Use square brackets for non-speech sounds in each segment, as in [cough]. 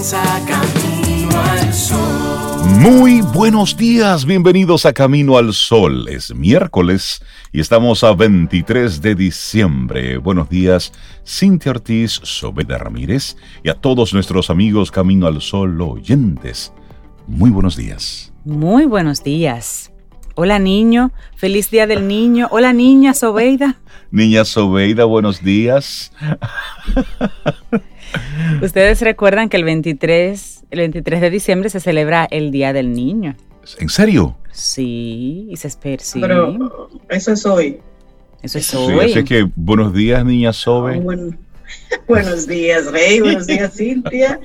comienza Camino al Sol. Muy buenos días, bienvenidos a Camino al Sol. Es miércoles y estamos a 23 de diciembre. Buenos días, Cintia Ortiz, Sobeda Ramírez y a todos nuestros amigos Camino al Sol oyentes. Muy buenos días. Muy buenos días. Hola niño, feliz día del niño. Hola niña Sobeida. Niña Sobeida, buenos días. [laughs] Ustedes recuerdan que el 23, el 23 de diciembre se celebra el Día del Niño. ¿En serio? Sí, y se espera, sí. Pero eso es hoy. Eso es Sí, hoy. así que buenos días, niña Sobe. Ah, bueno. [laughs] Buenos días, Rey. Buenos días, Cintia.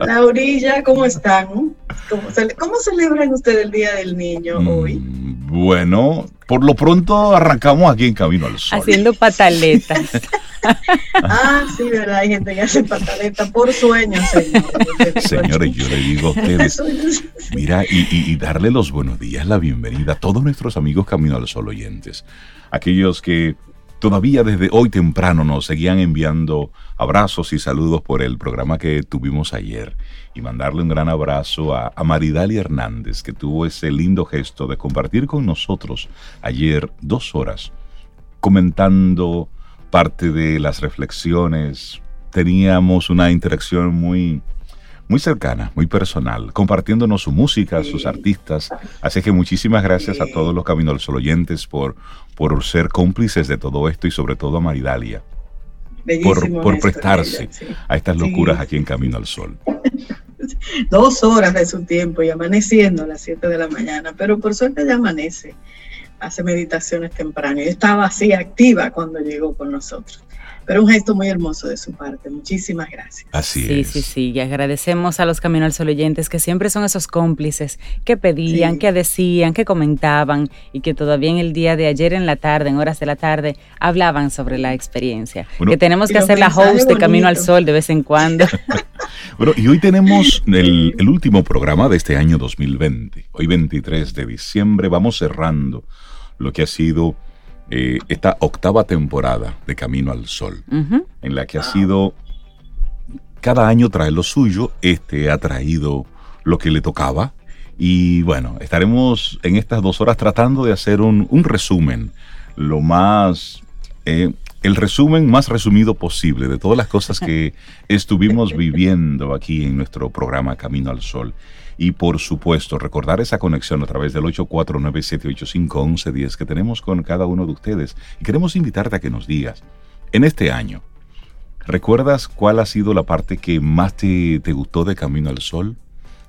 Laurilla, ¿cómo están? ¿Cómo, cele- cómo celebran ustedes el Día del Niño hoy? Mm, Bueno, por lo pronto arrancamos aquí en Camino al Sol. Haciendo pataletas. [laughs] Ah, sí, verdad. Hay gente que hace pataleta por sueños, señores. [laughs] Señores, yo le digo a ustedes, mira, y, y- y darle los buenos días, la bienvenida a todos nuestros amigos Camino al Sol oyentes. Aquellos que todavía desde hoy temprano nos seguían enviando abrazos y saludos por el programa que tuvimos ayer. Y mandarle un gran abrazo a, Maridalia Hernández, que tuvo ese lindo gesto de compartir con nosotros ayer dos horas comentando parte de las reflexiones. Teníamos una interacción muy, muy cercana, muy personal, compartiéndonos su música, sus artistas. Así que muchísimas gracias a todos los Camino al Sol oyentes por, por ser cómplices de todo esto y sobre todo a Maridalia por, Bellísimo por de prestarse sí. a estas Sí. locuras aquí en Camino al Sol. [laughs] Dos horas de su tiempo y amaneciendo a las 7 de la mañana, pero por suerte ya amanece. Hace meditaciones temprano y estaba así activa cuando llegó con nosotros. Pero un gesto muy hermoso de su parte. Muchísimas gracias. Así Sí, es. sí, sí. Y agradecemos a los Camino al Sol oyentes que siempre son esos cómplices que pedían, Sí. que decían, que comentaban y que todavía en el día de ayer en la tarde, en horas de la tarde, hablaban sobre la experiencia. Bueno, que tenemos y que hacer la host de Camino al. Sol de vez en cuando. [laughs] Bueno, y hoy tenemos [laughs] el, el último programa de este año 2020. Hoy 23 de diciembre vamos cerrando lo que ha sido eh, esta octava temporada de Camino al Sol, en la que ha sido, cada año trae lo suyo, este ha traído lo que le tocaba. Y bueno, estaremos en estas dos horas tratando de hacer un, un resumen, lo más, eh, el resumen más resumido posible de todas las cosas que [laughs] estuvimos viviendo aquí en nuestro programa Camino al Sol. Y por supuesto, recordar esa conexión a través del 849-785-1110 que tenemos con cada uno de ustedes. Y queremos invitarte a que nos digas, en este año, ¿recuerdas cuál ha sido la parte que más te, te gustó de Camino al Sol?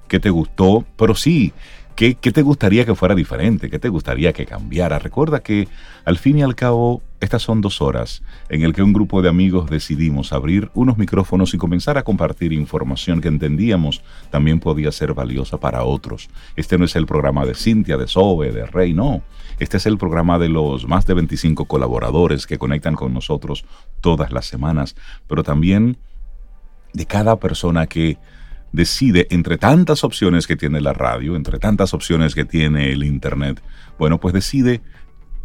¿Qué te gustó? Pero sí, ¿qué, ¿qué te gustaría que fuera diferente? ¿Qué te gustaría que cambiara? Recuerda que al fin y al cabo, estas son dos horas en el que un grupo de amigos decidimos abrir unos micrófonos y comenzar a compartir información que entendíamos también podía ser valiosa para otros. Este no es el programa de Cintia, de Sobe, de Rey, no. Este es el programa de los más de 25 colaboradores que conectan con nosotros todas las semanas, pero también de cada persona que decide entre tantas opciones que tiene la radio, entre tantas opciones que tiene el Internet, bueno, pues decide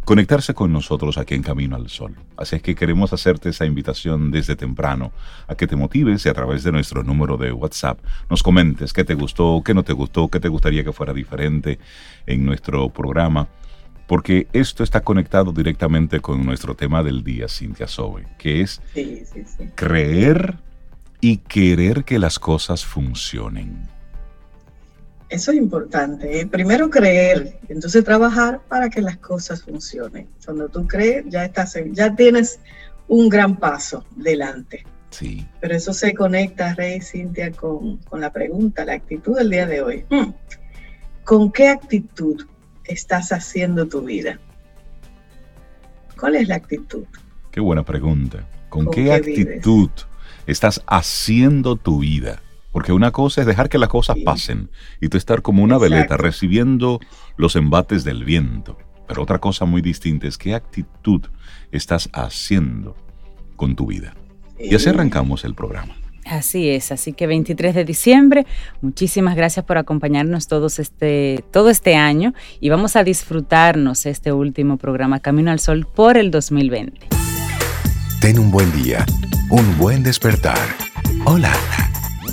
conectarse con nosotros aquí en Camino al Sol. Así es que queremos hacerte esa invitación desde temprano a que te motives y a través de nuestro número de WhatsApp nos comentes qué te gustó, qué no te gustó, qué te gustaría que fuera diferente en nuestro programa. Porque esto está conectado directamente con nuestro tema del día, Cintia Sobe, que es Sí, sí, sí. creer y querer que las cosas funcionen. Eso es importante. ¿eh? Primero creer, entonces trabajar para que las cosas funcionen. Cuando tú crees, ya estás, ya tienes un gran paso delante. Sí. Pero eso se conecta, Rey Cintia, con, con la pregunta, la actitud del día de hoy. Hmm. ¿Con qué actitud estás haciendo tu vida? ¿Cuál es la actitud? Qué buena pregunta. ¿Con, ¿Con qué, qué actitud estás haciendo tu vida? Porque una cosa es dejar que las cosas Sí. pasen y tú estar como una Exacto. veleta recibiendo los embates del viento. Pero otra cosa muy distinta es qué actitud estás haciendo con tu vida. Y así arrancamos el programa. Así es, así que 23 de diciembre, muchísimas gracias por acompañarnos todos este, todo este año y vamos a disfrutarnos este último programa Camino al Sol por el 2020. Ten un buen día, un buen despertar. Hola.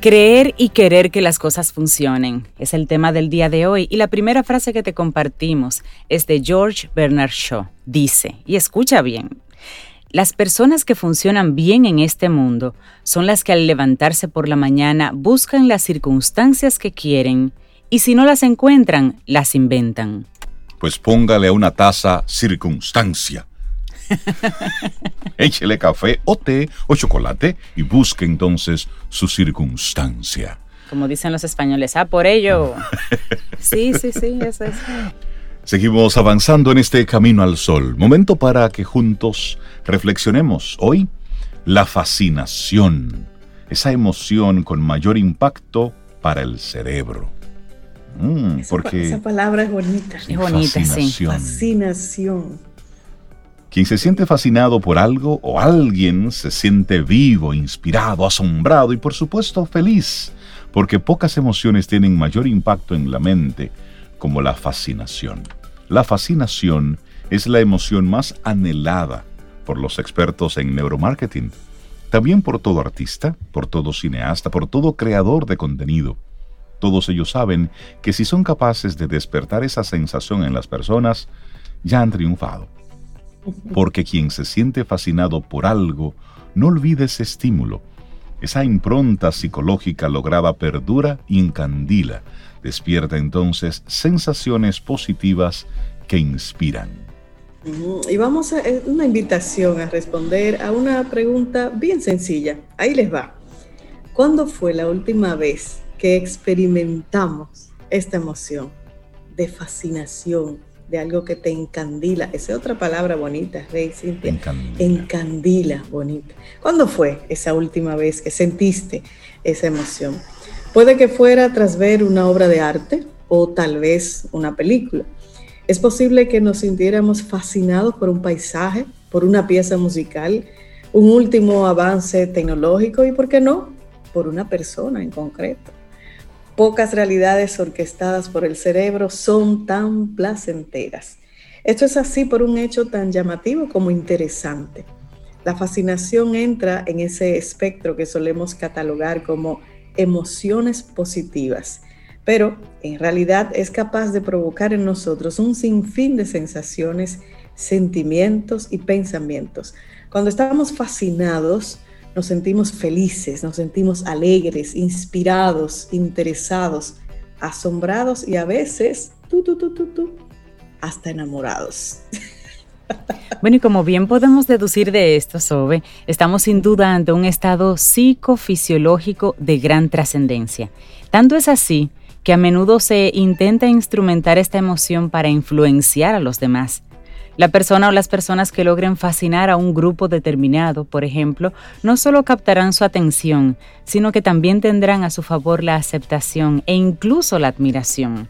Creer y querer que las cosas funcionen es el tema del día de hoy y la primera frase que te compartimos es de George Bernard Shaw. Dice, y escucha bien, las personas que funcionan bien en este mundo son las que al levantarse por la mañana buscan las circunstancias que quieren y si no las encuentran, las inventan. Pues póngale a una taza circunstancia [laughs] Échele café o té o chocolate y busque entonces su circunstancia. Como dicen los españoles, ah, por ello. [laughs] sí, sí, sí, eso es. Seguimos avanzando en este camino al sol. Momento para que juntos reflexionemos hoy la fascinación, esa emoción con mayor impacto para el cerebro. Mm, porque esa palabra es bonita. Es bonita, sí. Fascinación. Quien se siente fascinado por algo o alguien se siente vivo, inspirado, asombrado y por supuesto feliz, porque pocas emociones tienen mayor impacto en la mente como la fascinación. La fascinación es la emoción más anhelada por los expertos en neuromarketing, también por todo artista, por todo cineasta, por todo creador de contenido. Todos ellos saben que si son capaces de despertar esa sensación en las personas, ya han triunfado porque quien se siente fascinado por algo no olvide ese estímulo. Esa impronta psicológica lograda perdura y encandila. Despierta entonces sensaciones positivas que inspiran. Y vamos a una invitación a responder a una pregunta bien sencilla. Ahí les va. ¿Cuándo fue la última vez que experimentamos esta emoción de fascinación, de algo que te encandila. Esa es otra palabra bonita, Rey Cintia. Encandila. Encandila, bonita. ¿Cuándo fue esa última vez que sentiste esa emoción? Puede que fuera tras ver una obra de arte o tal vez una película. Es posible que nos sintiéramos fascinados por un paisaje, por una pieza musical, un último avance tecnológico y, ¿por qué no?, por una persona en concreto. Pocas realidades orquestadas por el cerebro son tan placenteras. Esto es así por un hecho tan llamativo como interesante. La fascinación entra en ese espectro que solemos catalogar como emociones positivas, pero en realidad es capaz de provocar en nosotros un sinfín de sensaciones, sentimientos y pensamientos. Cuando estamos fascinados, nos sentimos felices, nos sentimos alegres, inspirados, interesados, asombrados y a veces, tú, tú, tú, tú, hasta enamorados. [laughs] Bueno, y como bien podemos deducir de esto, Sobe, estamos sin duda ante un estado psicofisiológico de gran trascendencia. Tanto es así que a menudo se intenta instrumentar esta emoción para influenciar a los demás. La persona o las personas que logren fascinar a un grupo determinado, por ejemplo, no solo captarán su atención, sino que también tendrán a su favor la aceptación e incluso la admiración.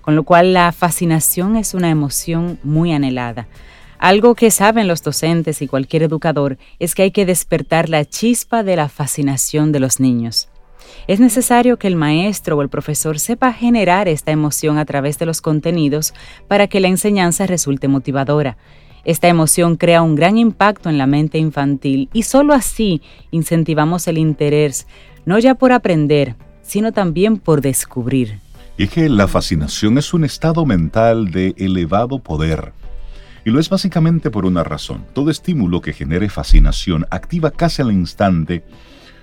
Con lo cual la fascinación es una emoción muy anhelada. Algo que saben los docentes y cualquier educador es que hay que despertar la chispa de la fascinación de los niños. Es necesario que el maestro o el profesor sepa generar esta emoción a través de los contenidos para que la enseñanza resulte motivadora. Esta emoción crea un gran impacto en la mente infantil y solo así incentivamos el interés, no ya por aprender, sino también por descubrir. Y es que la fascinación es un estado mental de elevado poder. Y lo es básicamente por una razón. Todo estímulo que genere fascinación activa casi al instante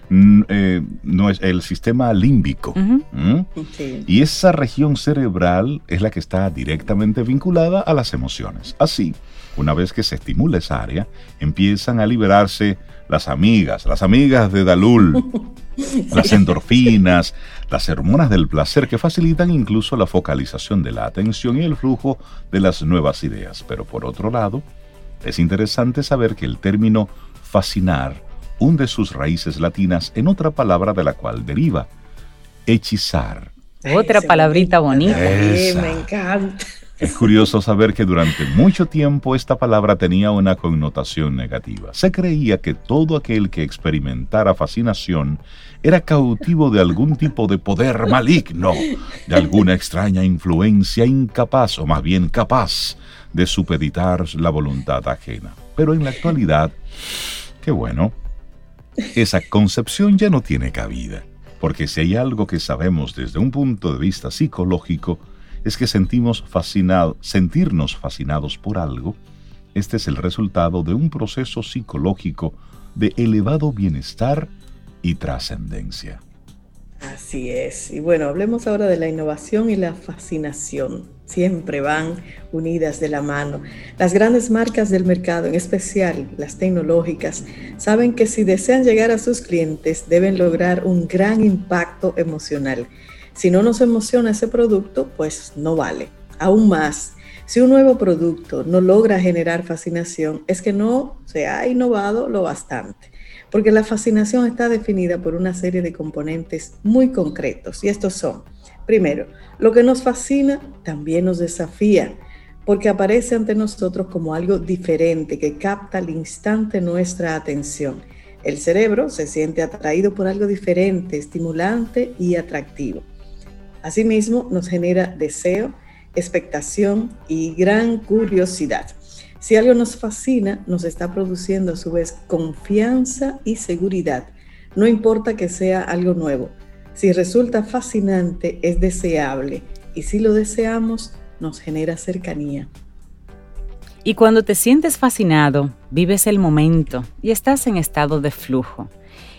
eh, no es el sistema límbico. Y esa región cerebral es la que está directamente vinculada a las emociones. Así, una vez que se estimula esa área, empiezan a liberarse las amigas, las amigas de Dalul, [laughs] las endorfinas, las hormonas del placer que facilitan incluso la focalización de la atención y el flujo de las nuevas ideas. Pero por otro lado, es interesante saber que el término fascinar hunde sus raíces latinas en otra palabra de la cual deriva, hechizar Otra palabrita bonita. Esa. me encanta. Es curioso saber que durante mucho tiempo esta palabra tenía una connotación negativa. Se creía que todo aquel que experimentara fascinación era cautivo de algún tipo de poder maligno, de alguna extraña influencia incapaz, o más bien capaz, de supeditar la voluntad ajena. Pero en la actualidad, qué bueno, esa concepción ya no tiene cabida, porque si hay algo que sabemos desde un punto de vista psicológico, es que sentimos fascinado, sentirnos fascinados por algo, este es el resultado de un proceso psicológico de elevado bienestar y trascendencia. Así es. Y bueno, hablemos ahora de la innovación y la fascinación. Siempre van unidas de la mano. Las grandes marcas del mercado, en especial las tecnológicas, saben que si desean llegar a sus clientes deben lograr un gran impacto emocional. Si no nos emociona ese producto, pues no vale. Aún más, si un nuevo producto no logra generar fascinación, es que no se ha innovado lo bastante porque la fascinación está definida por una serie de componentes muy concretos y estos son, primero, lo que nos fascina también nos desafía, porque aparece ante nosotros como algo diferente que capta al instante nuestra atención. El cerebro se siente atraído por algo diferente, estimulante y atractivo. Asimismo, nos genera deseo, expectación y gran curiosidad. Si algo nos fascina, nos está produciendo a su vez confianza y seguridad. No importa que sea algo nuevo. Si resulta fascinante, es deseable. Y si lo deseamos, nos genera cercanía. Y cuando te sientes fascinado, vives el momento y estás en estado de flujo.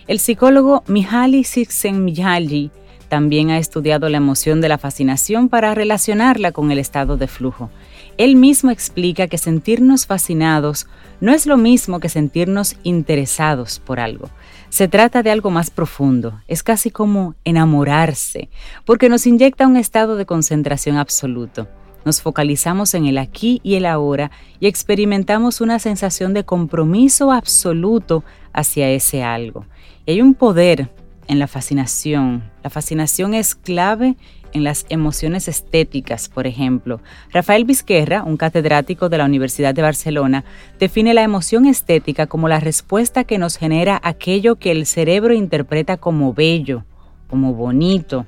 El psicólogo Mihaly Csikszentmihalyi también ha estudiado la emoción de la fascinación para relacionarla con el estado de flujo él mismo explica que sentirnos fascinados no es lo mismo que sentirnos interesados por algo. Se trata de algo más profundo, es casi como enamorarse, porque nos inyecta un estado de concentración absoluto. Nos focalizamos en el aquí y el ahora y experimentamos una sensación de compromiso absoluto hacia ese algo. Y hay un poder en la fascinación. La fascinación es clave en las emociones estéticas, por ejemplo. Rafael Vizquerra, un catedrático de la Universidad de Barcelona, define la emoción estética como la respuesta que nos genera aquello que el cerebro interpreta como bello, como bonito.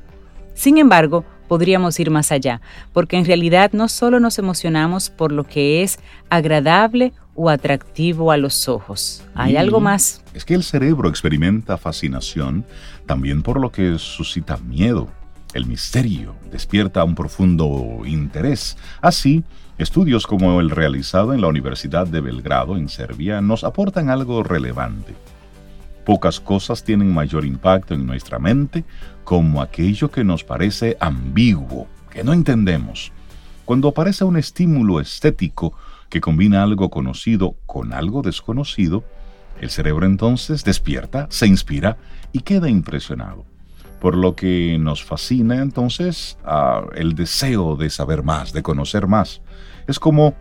Sin embargo, podríamos ir más allá, porque en realidad no solo nos emocionamos por lo que es agradable o atractivo a los ojos. Hay algo más. Es que el cerebro experimenta fascinación también por lo que suscita miedo, el misterio despierta un profundo interés. Así, estudios como el realizado en la Universidad de Belgrado, en Serbia, nos aportan algo relevante. Pocas cosas tienen mayor impacto en nuestra mente como aquello que nos parece ambiguo, que no entendemos. Cuando aparece un estímulo estético que combina algo conocido con algo desconocido, el cerebro entonces despierta, se inspira y queda impresionado por lo que nos fascina entonces el deseo de saber más, de conocer más. Es como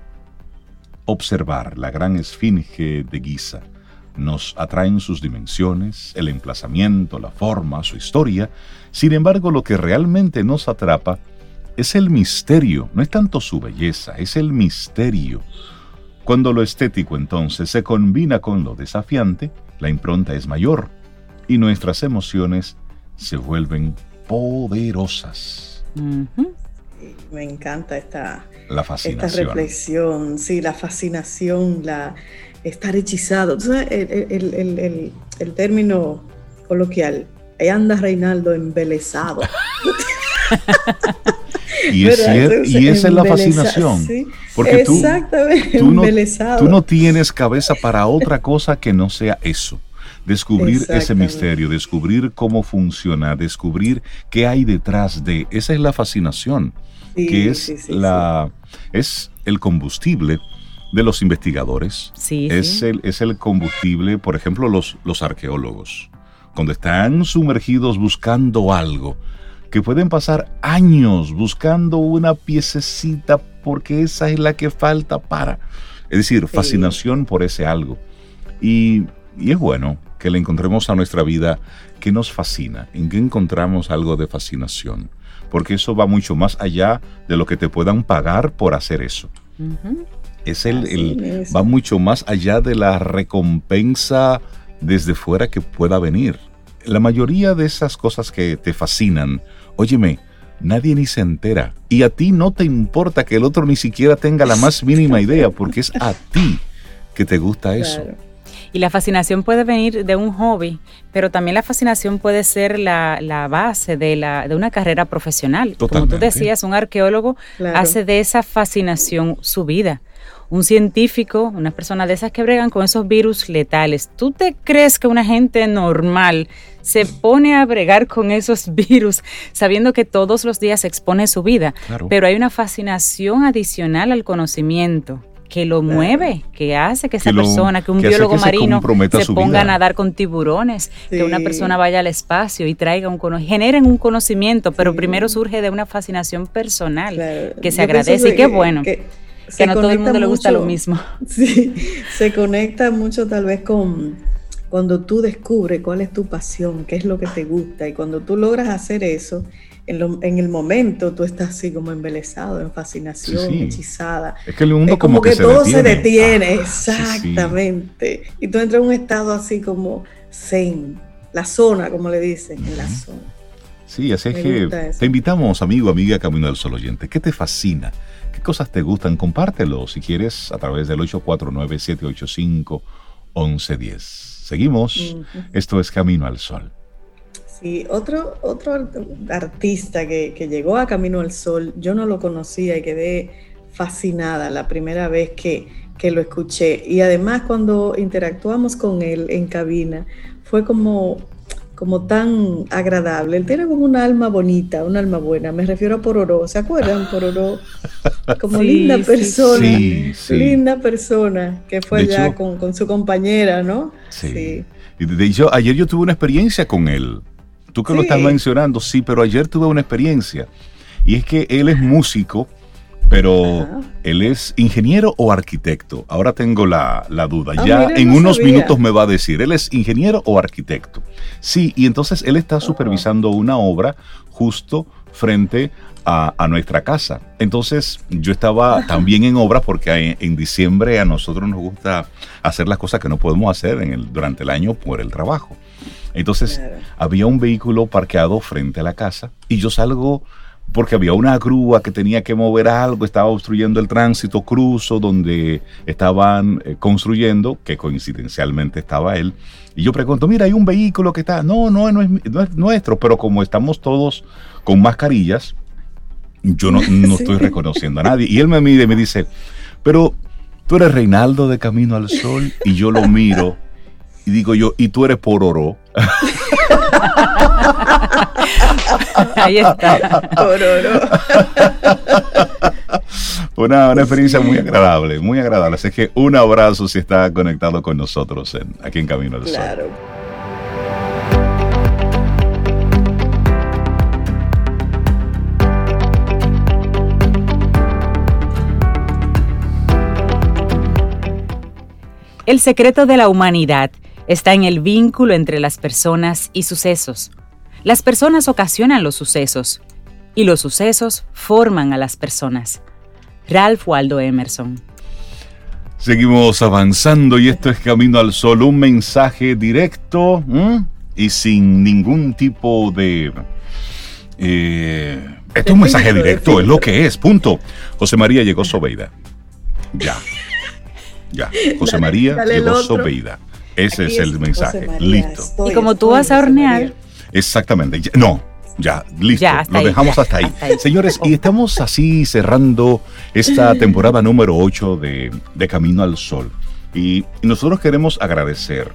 observar la gran esfinge de Giza. Nos atraen sus dimensiones, el emplazamiento, la forma, su historia. Sin embargo, lo que realmente nos atrapa es el misterio, no es tanto su belleza, es el misterio. Cuando lo estético entonces se combina con lo desafiante, la impronta es mayor y nuestras emociones se vuelven poderosas. Me encanta esta, la fascinación. reflexión, sí, la fascinación, la estar hechizado. el, término coloquial, ahí anda Reinaldo embelesado. [laughs] y, esa es la fascinación. Porque tú, tú no tienes cabeza para otra cosa que no sea eso descubrir ese misterio, descubrir cómo funciona, descubrir qué hay detrás de. Esa es la fascinación, que es la es el combustible de los investigadores. es el es el combustible, por ejemplo, los los arqueólogos, cuando están sumergidos buscando algo que pueden pasar años buscando una piececita porque esa es la que falta para. Es decir, fascinación por ese algo. Y, y es bueno que le encontremos a nuestra vida que nos fascina, en que encontramos algo de fascinación. porque eso va mucho más allá de lo que te puedan pagar por hacer eso. Es el, va mucho más allá de la recompensa desde fuera que pueda venir. La mayoría de esas cosas que te fascinan, óyeme, nadie ni se entera. Y a ti no te importa que el otro ni siquiera tenga la más mínima idea, porque es a ti que te gusta eso. Claro. Y la fascinación puede venir de un hobby, pero también la fascinación puede ser la, la base de, la, de una carrera profesional. Como tú decías, un arqueólogo Claro. hace de esa fascinación su vida. Un científico, una persona de esas que bregan con esos virus letales. ¿Tú te crees que una gente normal se pone a bregar con esos [laughs] virus sabiendo que todos los días expone su vida? Claro. Pero hay una fascinación adicional al conocimiento que lo mueve, que hace que esa Que lo- persona, que un que biólogo que se marino se su ponga vida. a nadar con tiburones, que una persona vaya al espacio y traiga un conocimiento, generen un conocimiento, pero Sí. primero surge de una fascinación personal Claro. que se Yo agradece y qué bueno, que que, se no todo el mundo le gusta lo mismo. [laughs] Sí, se conecta mucho tal vez con cuando tú descubres cuál es tu pasión, qué es lo que te gusta, y cuando tú logras hacer eso, en, lo- en el momento tú estás así como embelesado, en fascinación, Sí, sí. hechizada. Es que el mundo Es como, que, se todo detiene. se detiene, Ah, sí. exactamente. Y tú entras en un estado así como zen, la zona, como le dicen, en la zona. Sí, así es Me que te invitamos, amigo, amiga Camino del Sol oyente. ¿Qué te fascina? ¿Qué cosas te gustan? Compártelo si quieres a través del 849-785-1110. Seguimos. Esto es Camino al Sol. Sí, otro, otro art- artista que, que llegó a Camino al Sol, yo no lo conocía y quedé fascinada la primera vez que, que lo escuché. Y además cuando interactuamos con él en cabina, fue como, como tan agradable. Él tiene como un alma bonita, un alma buena. Me refiero a Pororó. ¿Se acuerdan? Pororó. Como Sí, linda persona. Sí, sí. Linda persona que fue De allá hecho- con, con su compañera, ¿no? Sí. Y de hecho, ayer yo tuve una experiencia con él. Tú que lo estás mencionando, sí, pero ayer tuve una experiencia. Y es que él es músico, pero Ajá. él es ingeniero o arquitecto. Ahora tengo la, la duda. Ah, ya mira, en no unos sabía. minutos me va a decir, ¿él es ingeniero o arquitecto? Sí, y entonces él está supervisando una obra justo frente a, a nuestra casa. Entonces yo estaba también en obra porque en, en diciembre a nosotros nos gusta hacer las cosas que no podemos hacer en el, durante el año por el trabajo. Entonces Claro. había un vehículo parqueado frente a la casa y yo salgo porque había una grúa que tenía que mover algo, estaba obstruyendo el tránsito, cruzo donde estaban eh, construyendo, que coincidencialmente estaba él. Y yo pregunto, mira, hay un vehículo que está, no, no, no es, mi- no es nuestro, pero como estamos todos con mascarillas, yo no, [laughs] no Sí. estoy reconociendo a nadie. Y él me mide y me dice, pero tú eres Reinaldo de Camino al Sol, y yo lo miro y digo yo, y tú eres Pororó. [laughs] Ahí está. [laughs] Una, una experiencia muy agradable, muy agradable. Así que un abrazo si está conectado con nosotros en- aquí en Camino al Sol. Claro. El secreto de la humanidad está en el vínculo entre las personas y sucesos. Las personas ocasionan los sucesos y los sucesos forman a las personas. Ralph Waldo Emerson. Seguimos avanzando y esto es Camino al Sol, un mensaje directo ¿m? y sin ningún tipo de... eh, esto es un mensaje directo, es lo que es, punto. José María llegó Sobeida. Ya. Ya. [laughs] José Dale, María dale llegó. Sobeida. Ese Aquí es el mensaje. María, Listo. estoy, Y como tú vas a hornear, María. Exactamente. Ya- no, ya, listo. Ya, Lo ahí. dejamos hasta ahí. Hasta ahí. Señores, y estamos así cerrando esta [laughs] temporada número 8 de, de Camino al Sol. Y, y nosotros queremos agradecer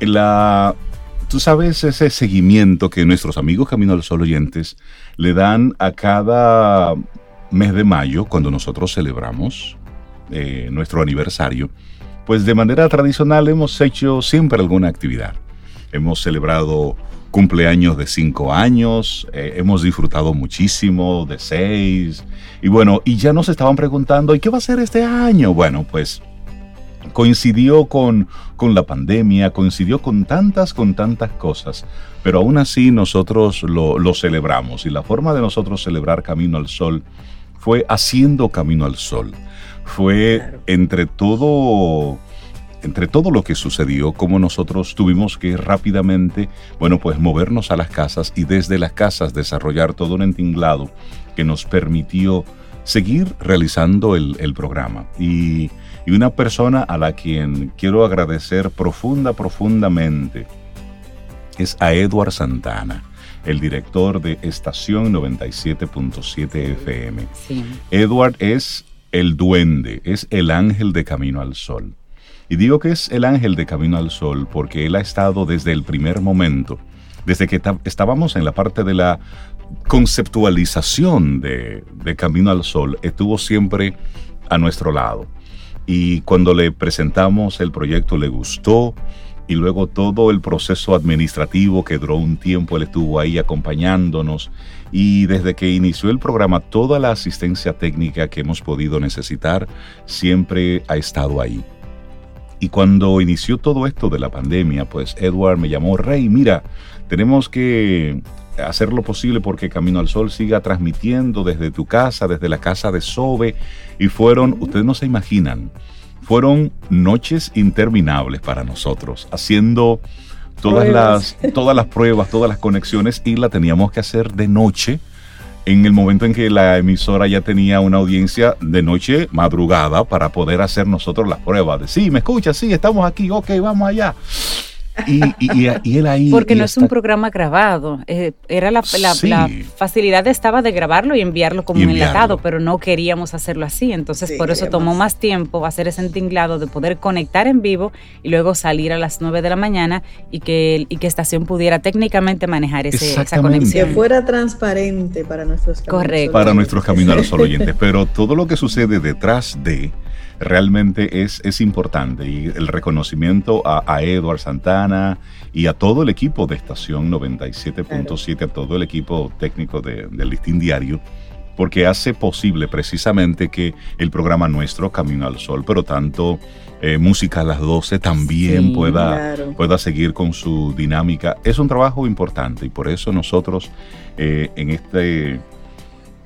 la, tú sabes, ese seguimiento que nuestros amigos Camino al Sol oyentes le dan a cada mes de mayo, cuando nosotros celebramos eh, nuestro aniversario. Pues de manera tradicional hemos hecho siempre alguna actividad. Hemos celebrado cumpleaños de cinco años, eh, hemos disfrutado muchísimo de seis, y bueno, y ya nos estaban preguntando, ¿y qué va a ser este año? Bueno, pues coincidió con, con la pandemia, coincidió con tantas, con tantas cosas, pero aún así nosotros lo, lo celebramos y la forma de nosotros celebrar Camino al Sol fue haciendo Camino al Sol. Fue entre todo entre todo lo que sucedió, como nosotros tuvimos que rápidamente, bueno, pues movernos a las casas y desde las casas desarrollar todo un entinglado que nos permitió seguir realizando el, el programa. Y, y, una persona a la quien quiero agradecer profunda, profundamente es a Edward Santana, el director de Estación 97.7 FM. Sí. Edward es el duende, es el ángel de Camino al Sol. Y digo que es el ángel de Camino al Sol porque él ha estado desde el primer momento, desde que estábamos en la parte de la conceptualización de, de Camino al Sol, estuvo siempre a nuestro lado. Y cuando le presentamos el proyecto le gustó y luego todo el proceso administrativo que duró un tiempo, él estuvo ahí acompañándonos y desde que inició el programa toda la asistencia técnica que hemos podido necesitar siempre ha estado ahí. Y cuando inició todo esto de la pandemia, pues Edward me llamó, Rey, mira, tenemos que hacer lo posible porque Camino al Sol siga transmitiendo desde tu casa, desde la casa de Sobe. Y fueron, ustedes no se imaginan, fueron noches interminables para nosotros, haciendo todas las, todas las pruebas, todas las conexiones y la teníamos que hacer de noche en el momento en que la emisora ya tenía una audiencia de noche madrugada para poder hacer nosotros las pruebas de sí, me escucha, sí, estamos aquí, ok, vamos allá. Y, y, él ahí. Porque no es un programa grabado. Eh, era la, la, facilidad estaba de grabarlo y enviarlo como un enlatado, pero no queríamos hacerlo así. Entonces, por eso tomó más tiempo hacer ese entinglado de poder conectar en vivo y luego salir a las 9 de la mañana y que, y que estación pudiera técnicamente manejar ese, esa conexión. Que fuera transparente para nuestros caminos. Correcto. Para nuestros caminos oyentes. Pero todo lo que sucede detrás de realmente es, es importante y el reconocimiento a, a Edward Santana y a todo el equipo de Estación 97.7, a todo el equipo técnico de, del Listín Diario, porque hace posible precisamente que el programa nuestro, Camino al Sol, pero tanto eh, Música a las 12 también sí, pueda, claro. pueda seguir con su dinámica. Es un trabajo importante y por eso nosotros eh, en este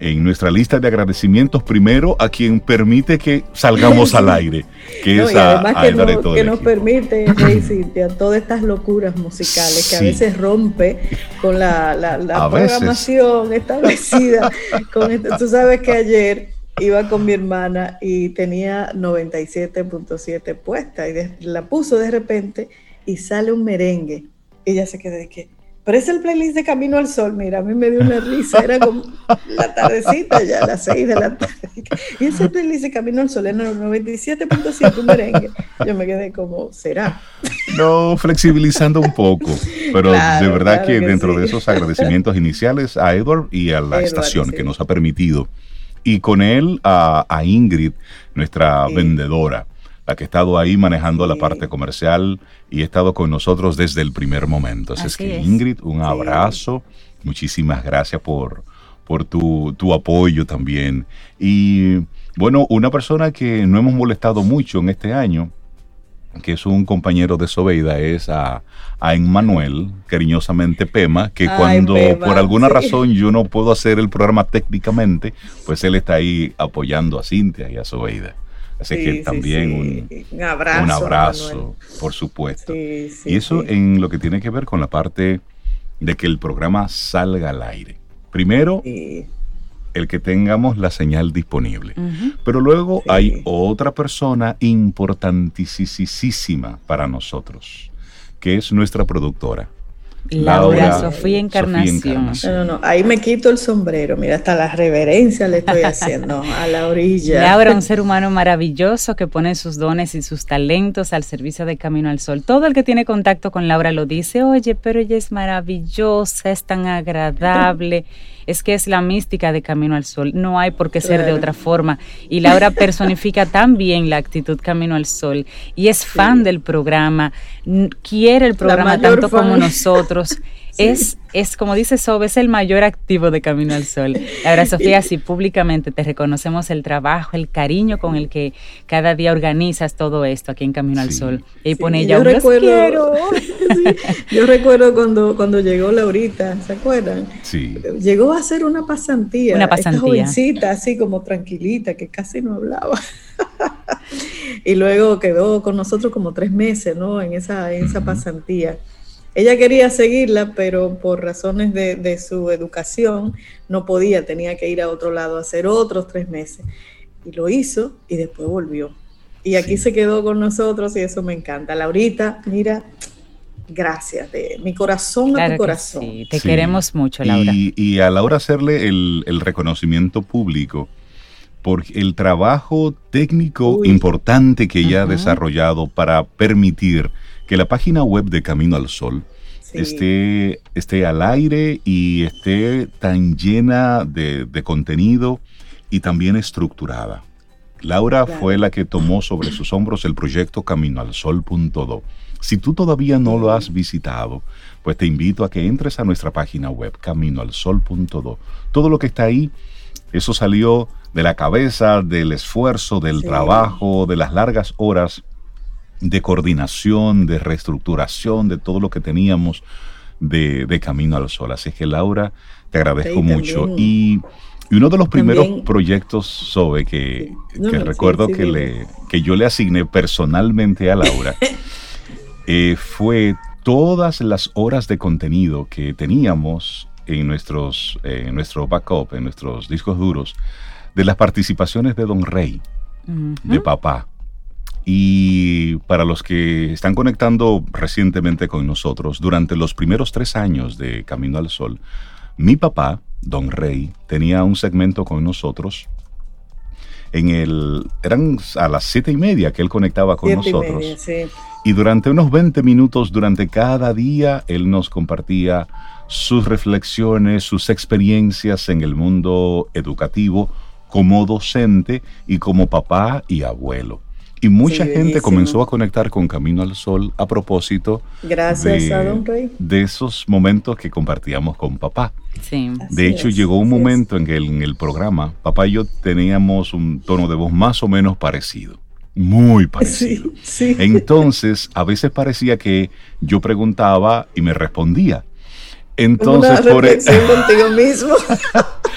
en nuestra lista de agradecimientos primero a quien permite que salgamos al aire, que no, es a, a que, no, que nos permite, Cintia, todas estas locuras musicales que a veces rompe con la, la, la programación veces. establecida. [laughs] Con esto. Tú sabes que ayer iba con mi hermana y tenía 97.7 puesta y de, la puso de repente y sale un merengue. Ella se quedó de que pero es el playlist de Camino al Sol, mira, a mí me dio una risa, era como la tardecita ya, a las 6 de la tarde. Y ese playlist de Camino al Sol era 97.7 un merengue. Yo me quedé como, ¿será? No, flexibilizando un poco, pero claro, de verdad claro que, que, dentro sí. de esos agradecimientos iniciales a Edward y a la Edward, estación sí. que nos ha permitido, y con él a, a Ingrid, nuestra sí. vendedora la que ha estado ahí manejando sí. la parte comercial y ha estado con nosotros desde el primer momento. Así, Así es que. Ingrid, un abrazo, muchísimas gracias por, por tu, tu, apoyo también. Y bueno, una persona que no hemos molestado mucho en este año, que es un compañero de Sobeida, es a, a Emmanuel, cariñosamente Pema, que Ay, cuando Pema, por alguna sí. razón yo no puedo hacer el programa técnicamente, pues él está ahí apoyando a Cintia y a Sobeida. Así sí, que también sí, sí. Un, un, abrazo, un abrazo por supuesto. y eso en lo que tiene que ver con la parte de que el programa salga al aire. Primero, el que tengamos la señal disponible. Uh -huh. Pero luego hay otra persona importantísima para nosotros, que es nuestra productora. Laura, Laura Sofía, Encarnación. Sofía Encarnación. No, no, ahí me quito el sombrero. Mira, hasta la reverencia le estoy haciendo a la orilla. [laughs] Laura, un ser humano maravilloso que pone sus dones y sus talentos al servicio de Camino al Sol. Todo el que tiene contacto con Laura lo dice, oye, pero ella es maravillosa, es tan agradable. Es que es la mística de Camino al Sol, no hay por qué ser de otra forma. Y Laura personifica [laughs] tan bien la actitud Camino al Sol y es fan sí. del programa, quiere el programa tanto fan. como nosotros. [laughs] es, es, como dice Sobe, es el mayor activo de Camino al Sol. Ahora, Sofía, si públicamente te reconocemos el trabajo, el cariño con el que cada día organizas todo esto aquí en Camino al Sol. Y pone ella, yo recuerdo, [laughs] yo recuerdo cuando, cuando llegó Laurita, ¿se acuerdan? Sí. Llegó a hacer una pasantía. Una pasantía. Esta jovencita, así como tranquilita, que casi no hablaba. [laughs] y luego quedó con nosotros como tres meses, ¿no? En esa, en esa pasantía. Ella quería seguirla, pero por razones de, su educación no podía, tenía que ir a otro lado a hacer otros tres meses. Y lo hizo y después volvió. Y aquí se quedó con nosotros y eso me encanta. Laurita, mira, gracias, de mi corazón a tu corazón. Sí. Te queremos mucho, Laura. Y, a Laura hacerle el, reconocimiento público por el trabajo técnico importante que ella ha desarrollado para permitir que la página web de Camino al Sol esté, esté al aire y esté tan llena de, contenido y también estructurada. Laura fue la que tomó sobre sus hombros el proyecto Camino al Sol.do. Si tú todavía no lo has visitado, pues te invito a que entres a nuestra página web caminoalsol.do. Todo lo que está ahí, eso salió de la cabeza, del esfuerzo, del trabajo, de las largas horas de coordinación, de reestructuración, de todo lo que teníamos de, Camino al Sol. Así que Laura, te agradezco mucho. Y, uno de los primeros proyectos sobre que, recuerdo que, le, que yo le asigné personalmente a Laura [laughs] eh, fue todas las horas de contenido que teníamos en nuestros eh, en nuestro backup, en nuestros discos duros, de las participaciones de Don Rey, de papá. Y para los que están conectando recientemente con nosotros, durante los primeros tres años de Camino al Sol, mi papá, Don Rey, tenía un segmento con nosotros. En el, eran a las siete y media que él conectaba con nosotros. Y, y durante unos 20 minutos, durante cada día, él nos compartía sus reflexiones, sus experiencias en el mundo educativo como docente y como papá y abuelo. Y mucha gente comenzó a conectar con Camino al Sol a propósito Gracias de, a Don Rey. de esos momentos que compartíamos con papá. Sí. De hecho, llegó un momento en que en el programa, papá y yo teníamos un tono de voz más o menos parecido. Muy parecido. Entonces, a veces parecía que yo preguntaba y me respondía. Entonces, por eso. [laughs] mismo.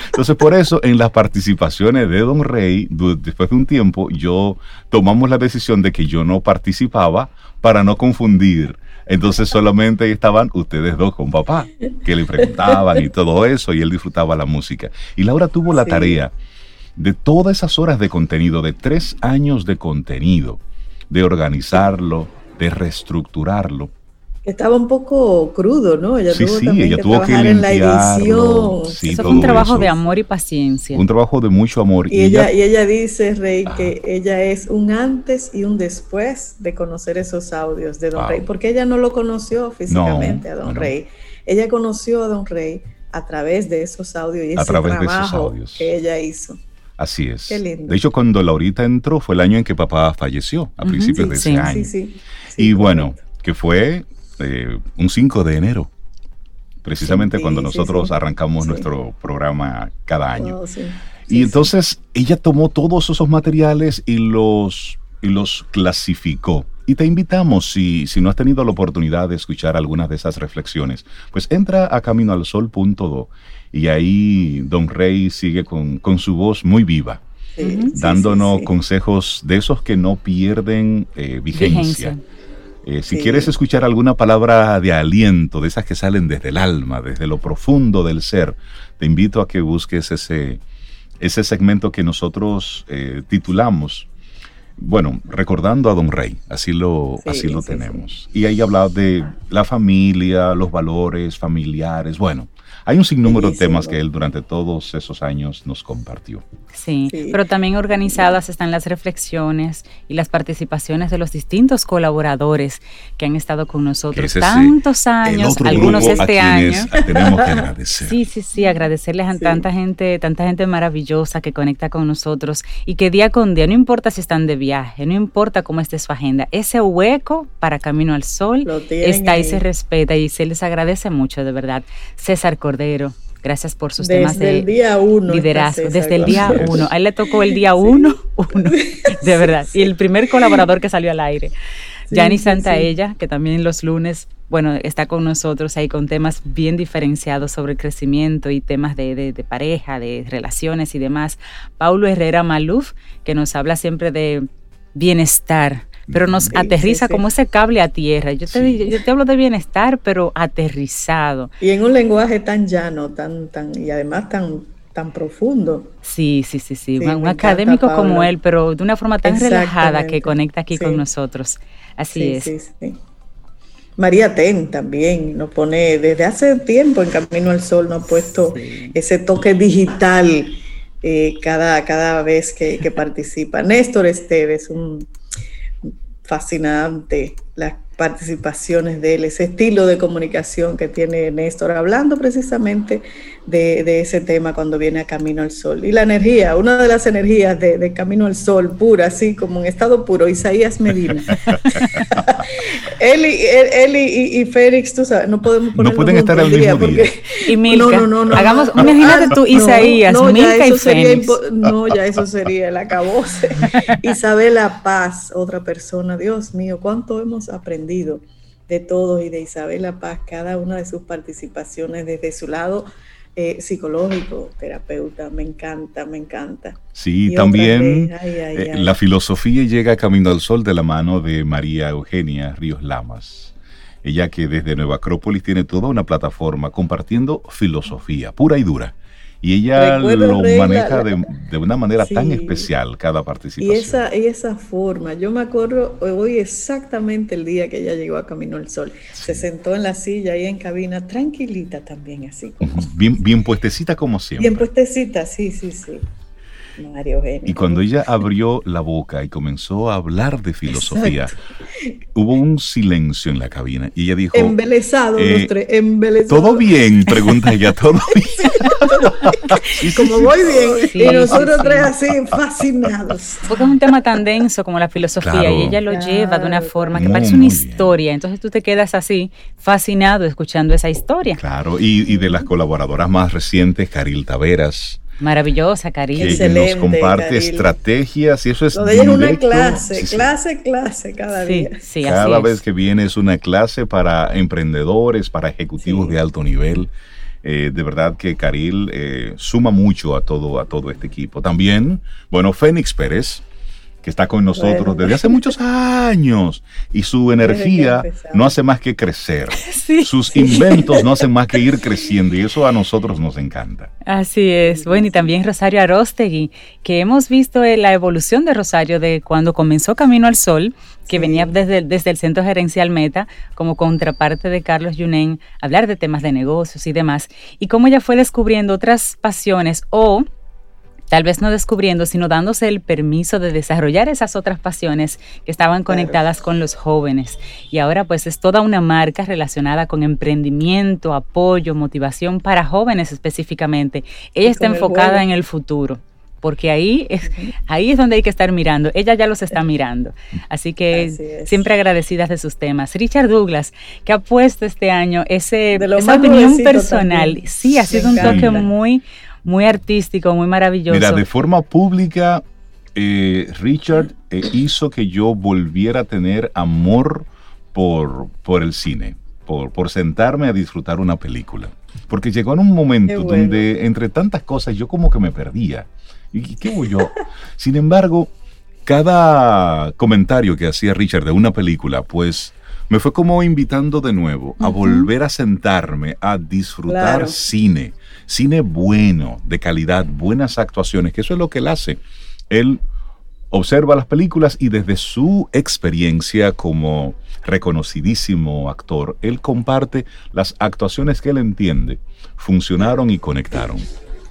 Entonces, por eso, en las participaciones de Don Rey, después de un tiempo, yo tomamos la decisión de que yo no participaba para no confundir. Entonces solamente estaban ustedes dos con papá, que le preguntaban y todo eso, y él disfrutaba la música. Y Laura tuvo la tarea de todas esas horas de contenido, de tres años de contenido, de organizarlo, de reestructurarlo, estaba un poco crudo, ¿no? Ella tuvo sí, ella que tuvo que en la edición. eso fue un trabajo de amor y paciencia. Un trabajo de mucho amor. Y, ella, y ella dice, Rey, que ella es un antes y un después de conocer esos audios de Don Rey, porque ella no lo conoció físicamente a Don Rey. Ella conoció a Don Rey a través de esos audios y ese trabajo que ella hizo. Así es. Qué lindo. De hecho, cuando Laurita entró fue el año en que papá falleció, a principios de ese año. Sí, sí. Y bueno, que fue un 5 de enero, precisamente cuando nosotros arrancamos nuestro programa cada año. y entonces ella tomó todos esos materiales y los, y los clasificó. Y te invitamos, si, si no has tenido la oportunidad de escuchar algunas de esas reflexiones, pues entra a caminoalsol.do y ahí Don Rey sigue con, con su voz muy viva. dándonos consejos de esos que no pierden eh, vigencia eh, si quieres escuchar alguna palabra de aliento, de esas que salen desde el alma, desde lo profundo del ser, te invito a que busques ese, ese segmento que nosotros eh, titulamos, bueno, recordando a Don Rey, así lo, así lo tenemos. Y ahí habla de la familia, los valores familiares, bueno, Hay un sinnúmero de temas que él durante todos esos años nos compartió. Sí, Sí. pero también organizadas están las reflexiones y las participaciones de los distintos colaboradores que han estado con nosotros tantos años, algunos a este año. tenemos que [laughs] agradecer. Sí, sí, sí, agradecerles a Sí. tanta gente, tanta gente maravillosa que conecta con nosotros y que día con día, no importa si están de viaje, no importa cómo esté su agenda, ese hueco para Camino al Sol está y ahí. se respeta y se les agradece mucho, de verdad. César Cordero, gracias por sus temas de el día uno. liderazgo, desde el día uno. A él le tocó el día uno, uno, [laughs] de verdad. Y el primer colaborador que salió al aire. Yani sí, Santaella, que también los lunes, bueno, está con nosotros ahí con temas bien diferenciados sobre el crecimiento y temas de, de- de pareja, de relaciones y demás. Paulo Herrera Maluf, que nos habla siempre de bienestar, pero nos Sí, aterriza sí, como ese cable a tierra. Yo te, yo te hablo de bienestar, pero aterrizado. Y en un lenguaje tan llano, tan, tan, y además tan, tan profundo. Sí, sí, sí, sí. Sí, un, encanta, académico como él, pero de una forma tan relajada que conecta aquí con nosotros. Así Sí, es. sí, sí. María Ten también nos pone, desde hace tiempo en Camino al Sol nos ha puesto ese toque digital eh, cada, cada vez que, que participa. Néstor Esteves, un fascinante las participaciones de él, ese estilo de comunicación que tiene Néstor, hablando precisamente de, de ese tema cuando viene a Camino al Sol. Y la energía, una de las energías de, de Camino al Sol, pura, así como en estado puro, Isaías Medina. [laughs] él y, él, él y, Félix, tú sabes, no podemos ponernos pueden estar al mismo día. Y Milka. Hagamos- no, imagínate ah, tú, no, Isaías, no, ya Milka y sería No, ya eso sería el acabose. [laughs] Isabela Paz, otra persona, Dios mío, cuánto hemos aprendido de todos y de Isabela Paz, cada una de sus participaciones desde su lado eh, psicológico, terapeuta, me encanta, me encanta. Sí, Y también ay, ay, eh, ay. la filosofía llega Camino al Sol de la mano de María Eugenia Ríos Lamas. Ella que desde Nueva Acrópolis tiene toda una plataforma compartiendo filosofía pura y dura. Y ella Recuerdo, lo maneja de, de una manera tan especial cada Y participación. esa, y esa forma, yo me acuerdo hoy exactamente el día que ella llegó a Camino al Sol. Se sentó en la silla ahí en cabina, tranquilita también, así como Bien, bien puestecita como siempre. bien puestecita, sí, sí, sí. Y cuando ella abrió la boca y comenzó a hablar de filosofía, hubo un silencio en la cabina y ella dijo, Embelezados eh, los tres. ¿todo bien? Pregunta ella, ¿todo [laughs] bien? Sí, Como voy bien. Sí, y nosotros tres así, fascinados. Porque es un tema tan denso como la filosofía Claro. y ella lo lleva de una forma que Muy, parece una bien. historia. Entonces tú te quedas así, fascinado escuchando esa historia. Claro, y, y de las colaboradoras más recientes, Caril Taveras, Maravillosa, Cariño. que nos Excelente, comparte Caril. estrategias y eso es Lo de una clase, Sí, sí. clase, clase cada Sí, día. sí, Cada así vez es. que viene es una clase para emprendedores, para ejecutivos Sí. de alto nivel. Eh, de verdad que Caril eh, suma mucho a todo, a todo este equipo. También, bueno, Fénix Pérez, que está con nosotros Bueno. desde hace muchos años y su energía no hace más que crecer. [laughs] Sí. Sus inventos no hacen más que ir creciendo y eso a nosotros nos encanta. Así es. Bueno, y también Rosario Arostegui, que hemos visto eh, la evolución de Rosario de cuando comenzó Camino al Sol, que Sí. venía desde, el- desde el Centro Gerencial Meta, como contraparte de Carlos Yunen, hablar de temas de negocios y demás, y cómo ella fue descubriendo otras pasiones o tal vez no descubriendo, sino dándose el permiso de desarrollar esas otras pasiones que estaban Claro. conectadas con los jóvenes. Y ahora pues es toda una marca relacionada con emprendimiento, apoyo, motivación para jóvenes específicamente. Ella está el enfocada juego. en el futuro. Porque ahí es, ahí es donde hay que estar mirando. Ella ya los está mirando. Así que Así siempre agradecidas de sus temas. Richard Douglas, que ha puesto este año ese, esa opinión personal. también. Sí, ha Me sido un toque muy, muy artístico, muy maravilloso. Mira, de forma pública, eh, Richard eh, hizo que yo volviera a tener amor por, por el cine, por, por sentarme a disfrutar una película. Porque llegó en un momento bueno. donde entre tantas cosas yo como que me perdía. ¿Y qué hago yo? Sin embargo, cada comentario que hacía Richard de una película, pues me fue como invitando de nuevo a volver a sentarme a disfrutar Claro. cine, cine bueno, de calidad, buenas actuaciones, que eso es lo que él hace. Él observa las películas y desde su experiencia como reconocidísimo actor, él comparte las actuaciones que él entiende funcionaron y conectaron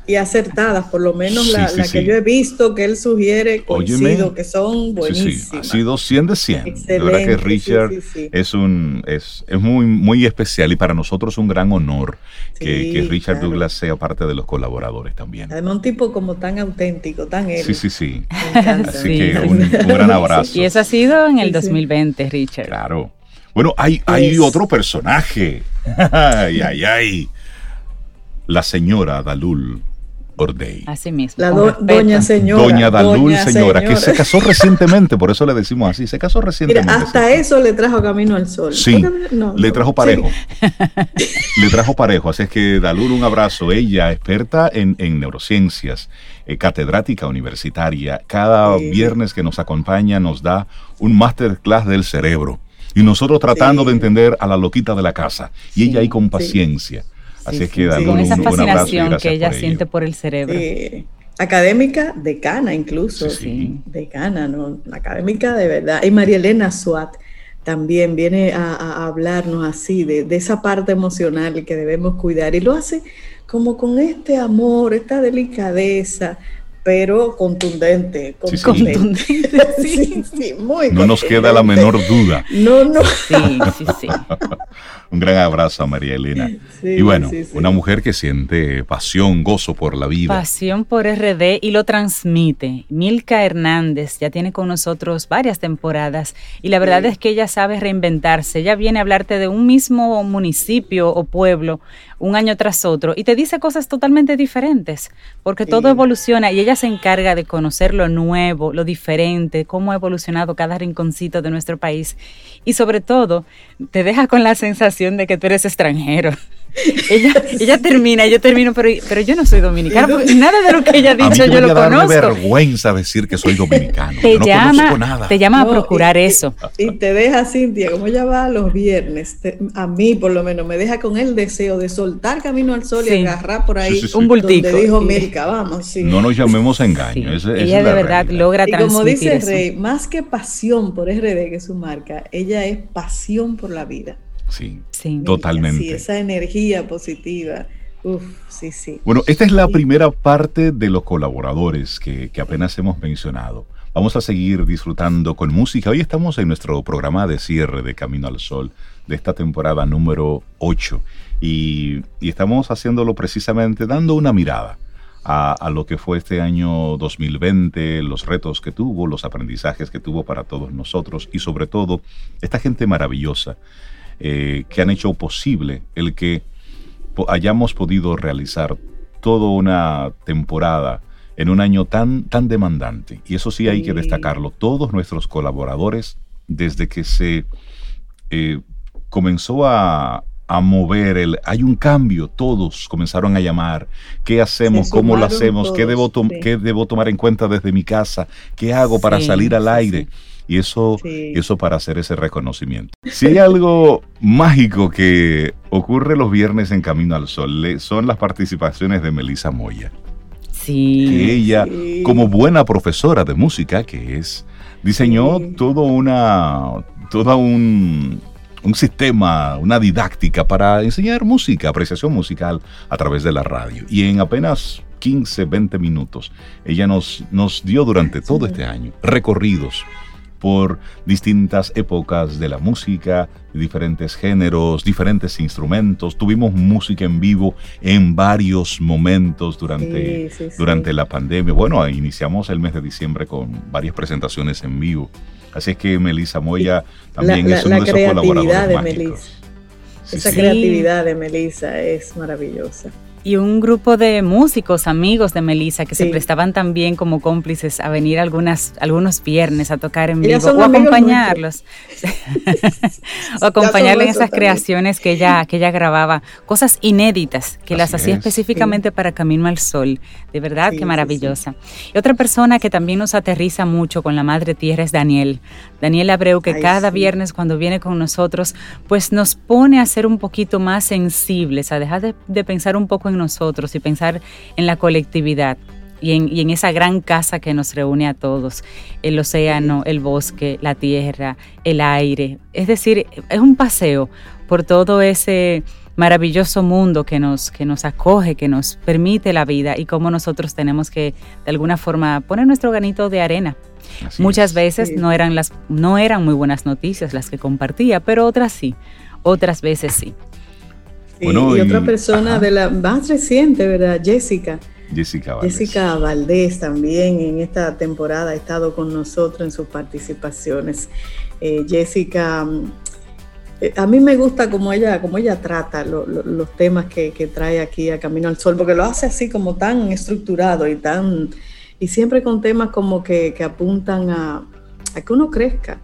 y acertadas, por lo menos la, que yo he visto que él sugiere, coincido, que son buenísimas. Ha sido 100 de 100. De verdad que Richard es un es, es, muy, muy especial y para nosotros un gran honor que, Richard Douglas sea parte de los colaboradores también. Además, un tipo como tan auténtico, tan él. Sí, sí, sí. Así que un, un, gran abrazo. Y eso ha sido en el 2020, Richard. Claro. Bueno, hay, hay otro personaje. [laughs] ay, ay, ay. La señora Dalul Así mismo. La doña señora. Doña Dalul, señora, que se casó recientemente, por eso le decimos así, se casó recientemente. hasta eso le trajo Camino al Sol. Sí, le trajo parejo. le trajo parejo, así es que Dalul, un abrazo. Ella, experta en, neurociencias, eh, catedrática universitaria, cada viernes que nos acompaña nos da un masterclass del cerebro. Y nosotros tratando de entender a la loquita de la casa. Y ella ahí con paciencia. Así es que con esa fascinación que ella siente por el cerebro. Académica decana incluso, sí, decana, ¿no? Académica de verdad. Y María Elena Suat también viene a, hablarnos así de, esa parte emocional que debemos cuidar y lo hace como con este amor, esta delicadeza, pero contundente. contundente. [laughs] Sí, sí, muy No nos queda la menor duda. No, no. Sí, sí, sí. [laughs] Un gran abrazo a María Elena. y bueno, una mujer que siente pasión, gozo por la vida. Pasión por RD y lo transmite. Milka Hernández ya tiene con nosotros varias temporadas y la verdad es que ella sabe reinventarse. Ella viene a hablarte de un mismo municipio o pueblo un año tras otro y te dice cosas totalmente diferentes, porque todo evoluciona y ella se encarga de conocer lo nuevo, lo diferente, cómo ha evolucionado cada rinconcito de nuestro país y sobre todo te deja con la sensación de que tú eres extranjero. [laughs] ella, ella termina, yo termino, pero, pero yo no soy dominicana, porque nada de lo que ella ha dicho yo lo conozco. Me vergüenza decir que soy dominicano. Te llama, Te llama a procurar eso. Y te deja, Cintia, como ella va los viernes, a mí por lo menos me deja con el deseo de soltar camino al sol y agarrar por ahí un bultico. Donde dijo Mirka, vamos. No nos llamemos engaño. ella de verdad logra y como dice Rey, más que pasión por RD, que es su marca, ella es pasión por la vida. Sí, sí. totalmente. Sí, esa energía positiva. Uf, sí, sí. Bueno, esta es la primera parte de los colaboradores que, apenas hemos mencionado. Vamos a seguir disfrutando con música. Hoy estamos en nuestro programa de cierre de Camino al Sol de esta temporada número 8 y, estamos haciéndolo precisamente dando una mirada a, a, lo que fue este año 2020, los retos que tuvo, los aprendizajes que tuvo para todos nosotros y sobre todo esta gente maravillosa eh, que han hecho posible el que hayamos podido realizar toda una temporada en un año tan, tan demandante. Y eso sí hay que destacarlo. Todos nuestros colaboradores, desde que se eh, comenzó a, mover el hay un cambio, todos comenzaron a llamar, ¿qué hacemos? ¿Cómo lo hacemos? ¿Qué, debo ¿Qué debo tomar en cuenta desde mi casa? ¿Qué hago para salir al aire? Y eso, eso para hacer ese reconocimiento. Si hay algo mágico que ocurre los viernes en Camino al Sol, son las participaciones de Melissa Moya. Sí. Que ella, como buena profesora de música que es, diseñó todo una, toda un, un sistema, una didáctica para enseñar música, apreciación musical a través de la radio. Y en apenas 15, 20 minutos, ella nos, nos dio durante todo este año recorridos por distintas épocas de la música, diferentes géneros, diferentes instrumentos. Tuvimos música en vivo en varios momentos durante, durante la pandemia. Bueno, iniciamos el mes de diciembre con varias presentaciones en vivo. Así es que Melissa Moya también es uno de esos colaboradores de mágicos. Esa creatividad de Melissa es maravillosa y un grupo de músicos, amigos de Melissa, que se prestaban también como cómplices a venir algunas, algunos viernes a tocar en vivo o acompañarlos. [laughs] o acompañarle en esas creaciones que ella, que ella grababa, cosas inéditas que las hacía específicamente para Camino al Sol. De verdad que maravillosa. Y otra persona que también nos aterriza mucho con la Madre Tierra es Daniel. Daniel Abreu, que cada viernes cuando viene con nosotros, pues nos pone a ser un poquito más sensibles, a dejar de, de pensar un poco en nosotros y pensar en la colectividad. y en, y en esa gran casa que nos reúne a todos, el océano, el bosque, la tierra, el aire. Es decir, es un paseo por todo ese maravilloso mundo que nos, que nos acoge, que nos permite la vida y cómo nosotros tenemos que de alguna forma poner nuestro granito de arena. Así Muchas es. veces Sí. no eran las no eran muy buenas noticias las que compartía, pero otras sí. Otras veces sí. Sí, Bueno, y, otra persona ajá. de la más reciente, ¿verdad? Jessica. Jessica Valdés. Jessica Valdés también en esta temporada ha estado con nosotros en sus participaciones. Eh, Jessica, mm, a mí me gusta como ella, como ella trata lo- lo- los temas que, que trae aquí a Camino al Sol, porque lo hace así como tan estructurado y tan y siempre con temas como que, que apuntan a, a que uno crezca.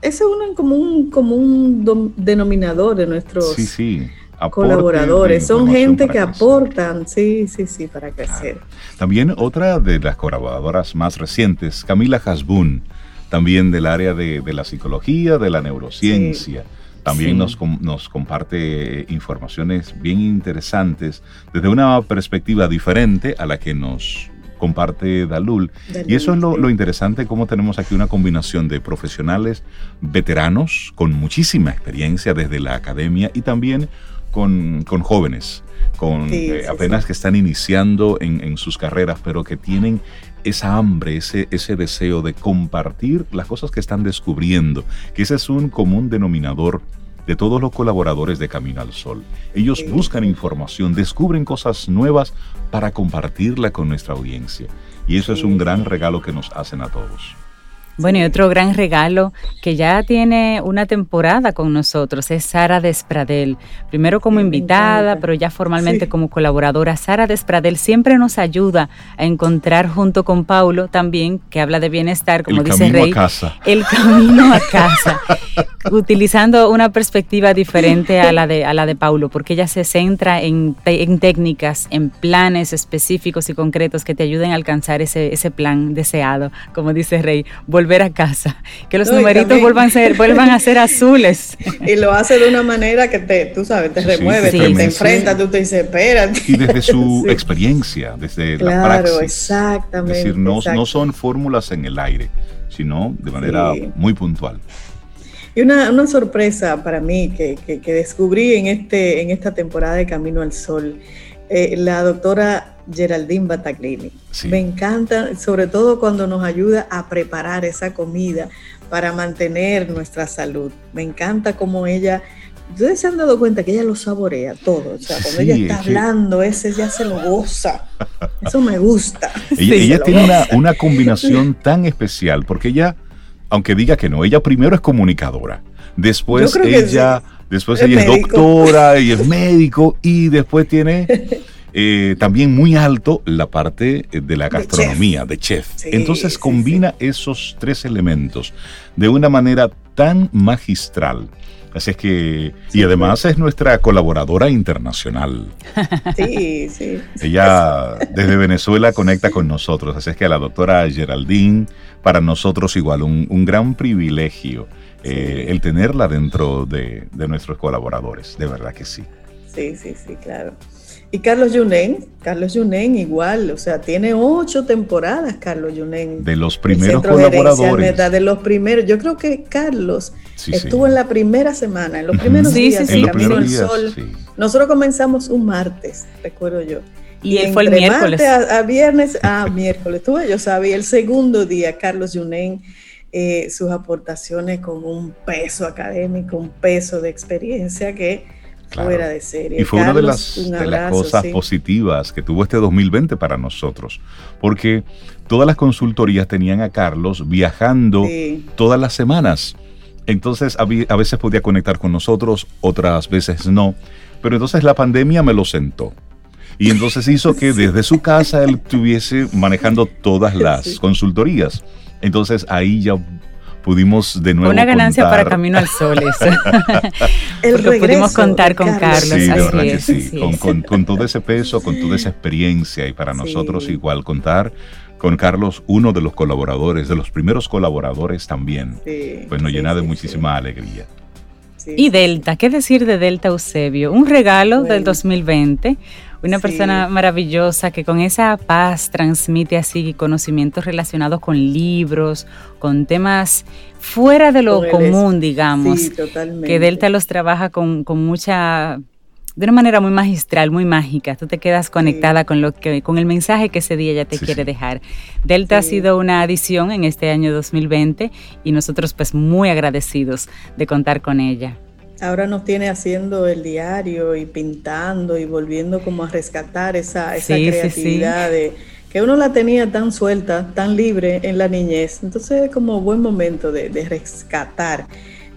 Ese es uno como un, como un denominador de nuestros Sí, sí. Colaboradores. Son gente que crecer. aportan, sí, sí, sí, para crecer. También otra de las colaboradoras más recientes, Camila Hasbun, también del área de, de la psicología, de la neurociencia. También Sí. nos, com- nos comparte informaciones bien interesantes desde una perspectiva diferente a la que nos comparte Dalul. Y eso es lo, lo interesante, cómo tenemos aquí una combinación de profesionales veteranos con muchísima experiencia desde la academia y también con, con jóvenes, con Sí, eh, sí, apenas que están iniciando en, en sus carreras, pero que tienen esa hambre, ese, ese deseo de compartir las cosas que están descubriendo, que ese es un común denominador de todos los colaboradores de Camino al Sol. Ellos Sí, buscan información, descubren cosas nuevas para compartirla con nuestra audiencia. Y eso es un gran regalo que nos hacen a todos. Bueno, y otro gran regalo que ya tiene una temporada con nosotros es Sara Despradel. Primero como Sí, invitada, pero ya formalmente Sí. como colaboradora. Sara Despradel siempre nos ayuda a encontrar junto con Paulo también, que habla de bienestar, como El dice camino Rey, a casa. el camino a casa, [laughs] utilizando una perspectiva diferente a la de, a la de Paulo, porque ella se centra en, en técnicas, en planes específicos y concretos que te ayuden a alcanzar ese, ese plan deseado, como dice Rey, volver a casa, que los No, y numeritos también- vuelvan a, ser, vuelvan a ser [laughs] azules. Y lo hace de una manera que te, tú sabes, te Sí, remueve, sí, te, te enfrenta, tú te dices, espérate. Y desde su [laughs] Sí. experiencia, desde la Claro, praxis. exactamente. Es decir, no, no son fórmulas en el aire, sino de manera Sí. muy puntual. Y una, una sorpresa para mí que, que- que descubrí en, este, en esta temporada de Camino al Sol, eh, la doctora Geraldine Battaglini. Sí. Me encanta, sobre todo cuando nos ayuda a preparar esa comida para mantener nuestra salud. Me encanta cómo ella, ustedes se han dado cuenta que ella lo saborea todo. O sea, cuando Sí, ella está es que- hablando, ese ya se lo goza. Eso me gusta. [laughs] Ella, Sí, tiene una, una combinación tan especial, porque ella, aunque diga que no, ella primero es comunicadora, después ella, después Es ella es doctora y es médico, y después tiene eh, también muy alto la parte eh, de la De gastronomía, de chef. Sí, Entonces sí, combina esos tres elementos de una manera tan magistral. Así es que, y Sí, además es nuestra colaboradora internacional. [laughs] Sí, sí. Ella desde Venezuela conecta con nosotros, así es que a la doctora Geraldine, para nosotros igual, un, un gran privilegio eh, el tenerla dentro de, de nuestros colaboradores, de verdad que sí. Sí, sí, sí, claro. Y Carlos Yunen, Carlos Yunen igual, o sea, tiene ocho temporadas Carlos Yunen. De los primeros colaboradores. Meta, de los primeros, yo creo que Carlos Sí, sí. estuvo en la primera semana, en los primeros Sí, días sí, sí. En los Camino primeros al días, Sol. sí. Nosotros comenzamos un martes, recuerdo yo. Y él fue el miércoles. martes a, a viernes, ah, miércoles, tuve yo sabía, el segundo día, Carlos Yunen, eh, sus aportaciones con un peso académico, un peso de experiencia que Claro. fuera de serie. Y fue una de Carlos, las, un de las abrazo, cosas sí. positivas que tuvo este 2020 para nosotros, porque todas las consultorías tenían a Carlos viajando Sí. todas las semanas. Entonces a veces podía conectar con nosotros, otras veces no. Pero entonces la pandemia me lo sentó. Y entonces hizo que desde su casa él estuviese manejando todas las Sí. consultorías. Entonces ahí ya pudimos de nuevo. Una ganancia contar- para Camino al Sol eso. [laughs] El Porque pudimos regreso contar de con Carlos, Sí, de así verdad que es, sí. así Con, con- con todo ese peso, con toda esa experiencia y para Sí. nosotros igual contar con Carlos, uno de los colaboradores, de los primeros colaboradores también. Sí, Pues nos sí, llena de sí, muchísima alegría. sí, Y sí. Delta, ¿qué decir de Delta Eusebio? Un regalo del Bueno. 2020, Una Sí. persona maravillosa que con esa paz transmite así conocimientos relacionados con libros, con temas fuera de lo común, digamos. Sí, totalmente. que Delta los trabaja con, con mucha de una manera muy magistral, muy mágica. Tú te quedas conectada con lo que, con el mensaje que ese día ya te Sí, quiere sí. dejar. Delta ha sido una adición en este año 2020 y nosotros pues muy agradecidos de contar con ella. Ahora nos tiene haciendo el diario y pintando y volviendo como a rescatar esa, esa Sí, sí, sí. creatividad de que uno la tenía tan suelta, tan libre en la niñez. Entonces es como buen momento de, de rescatar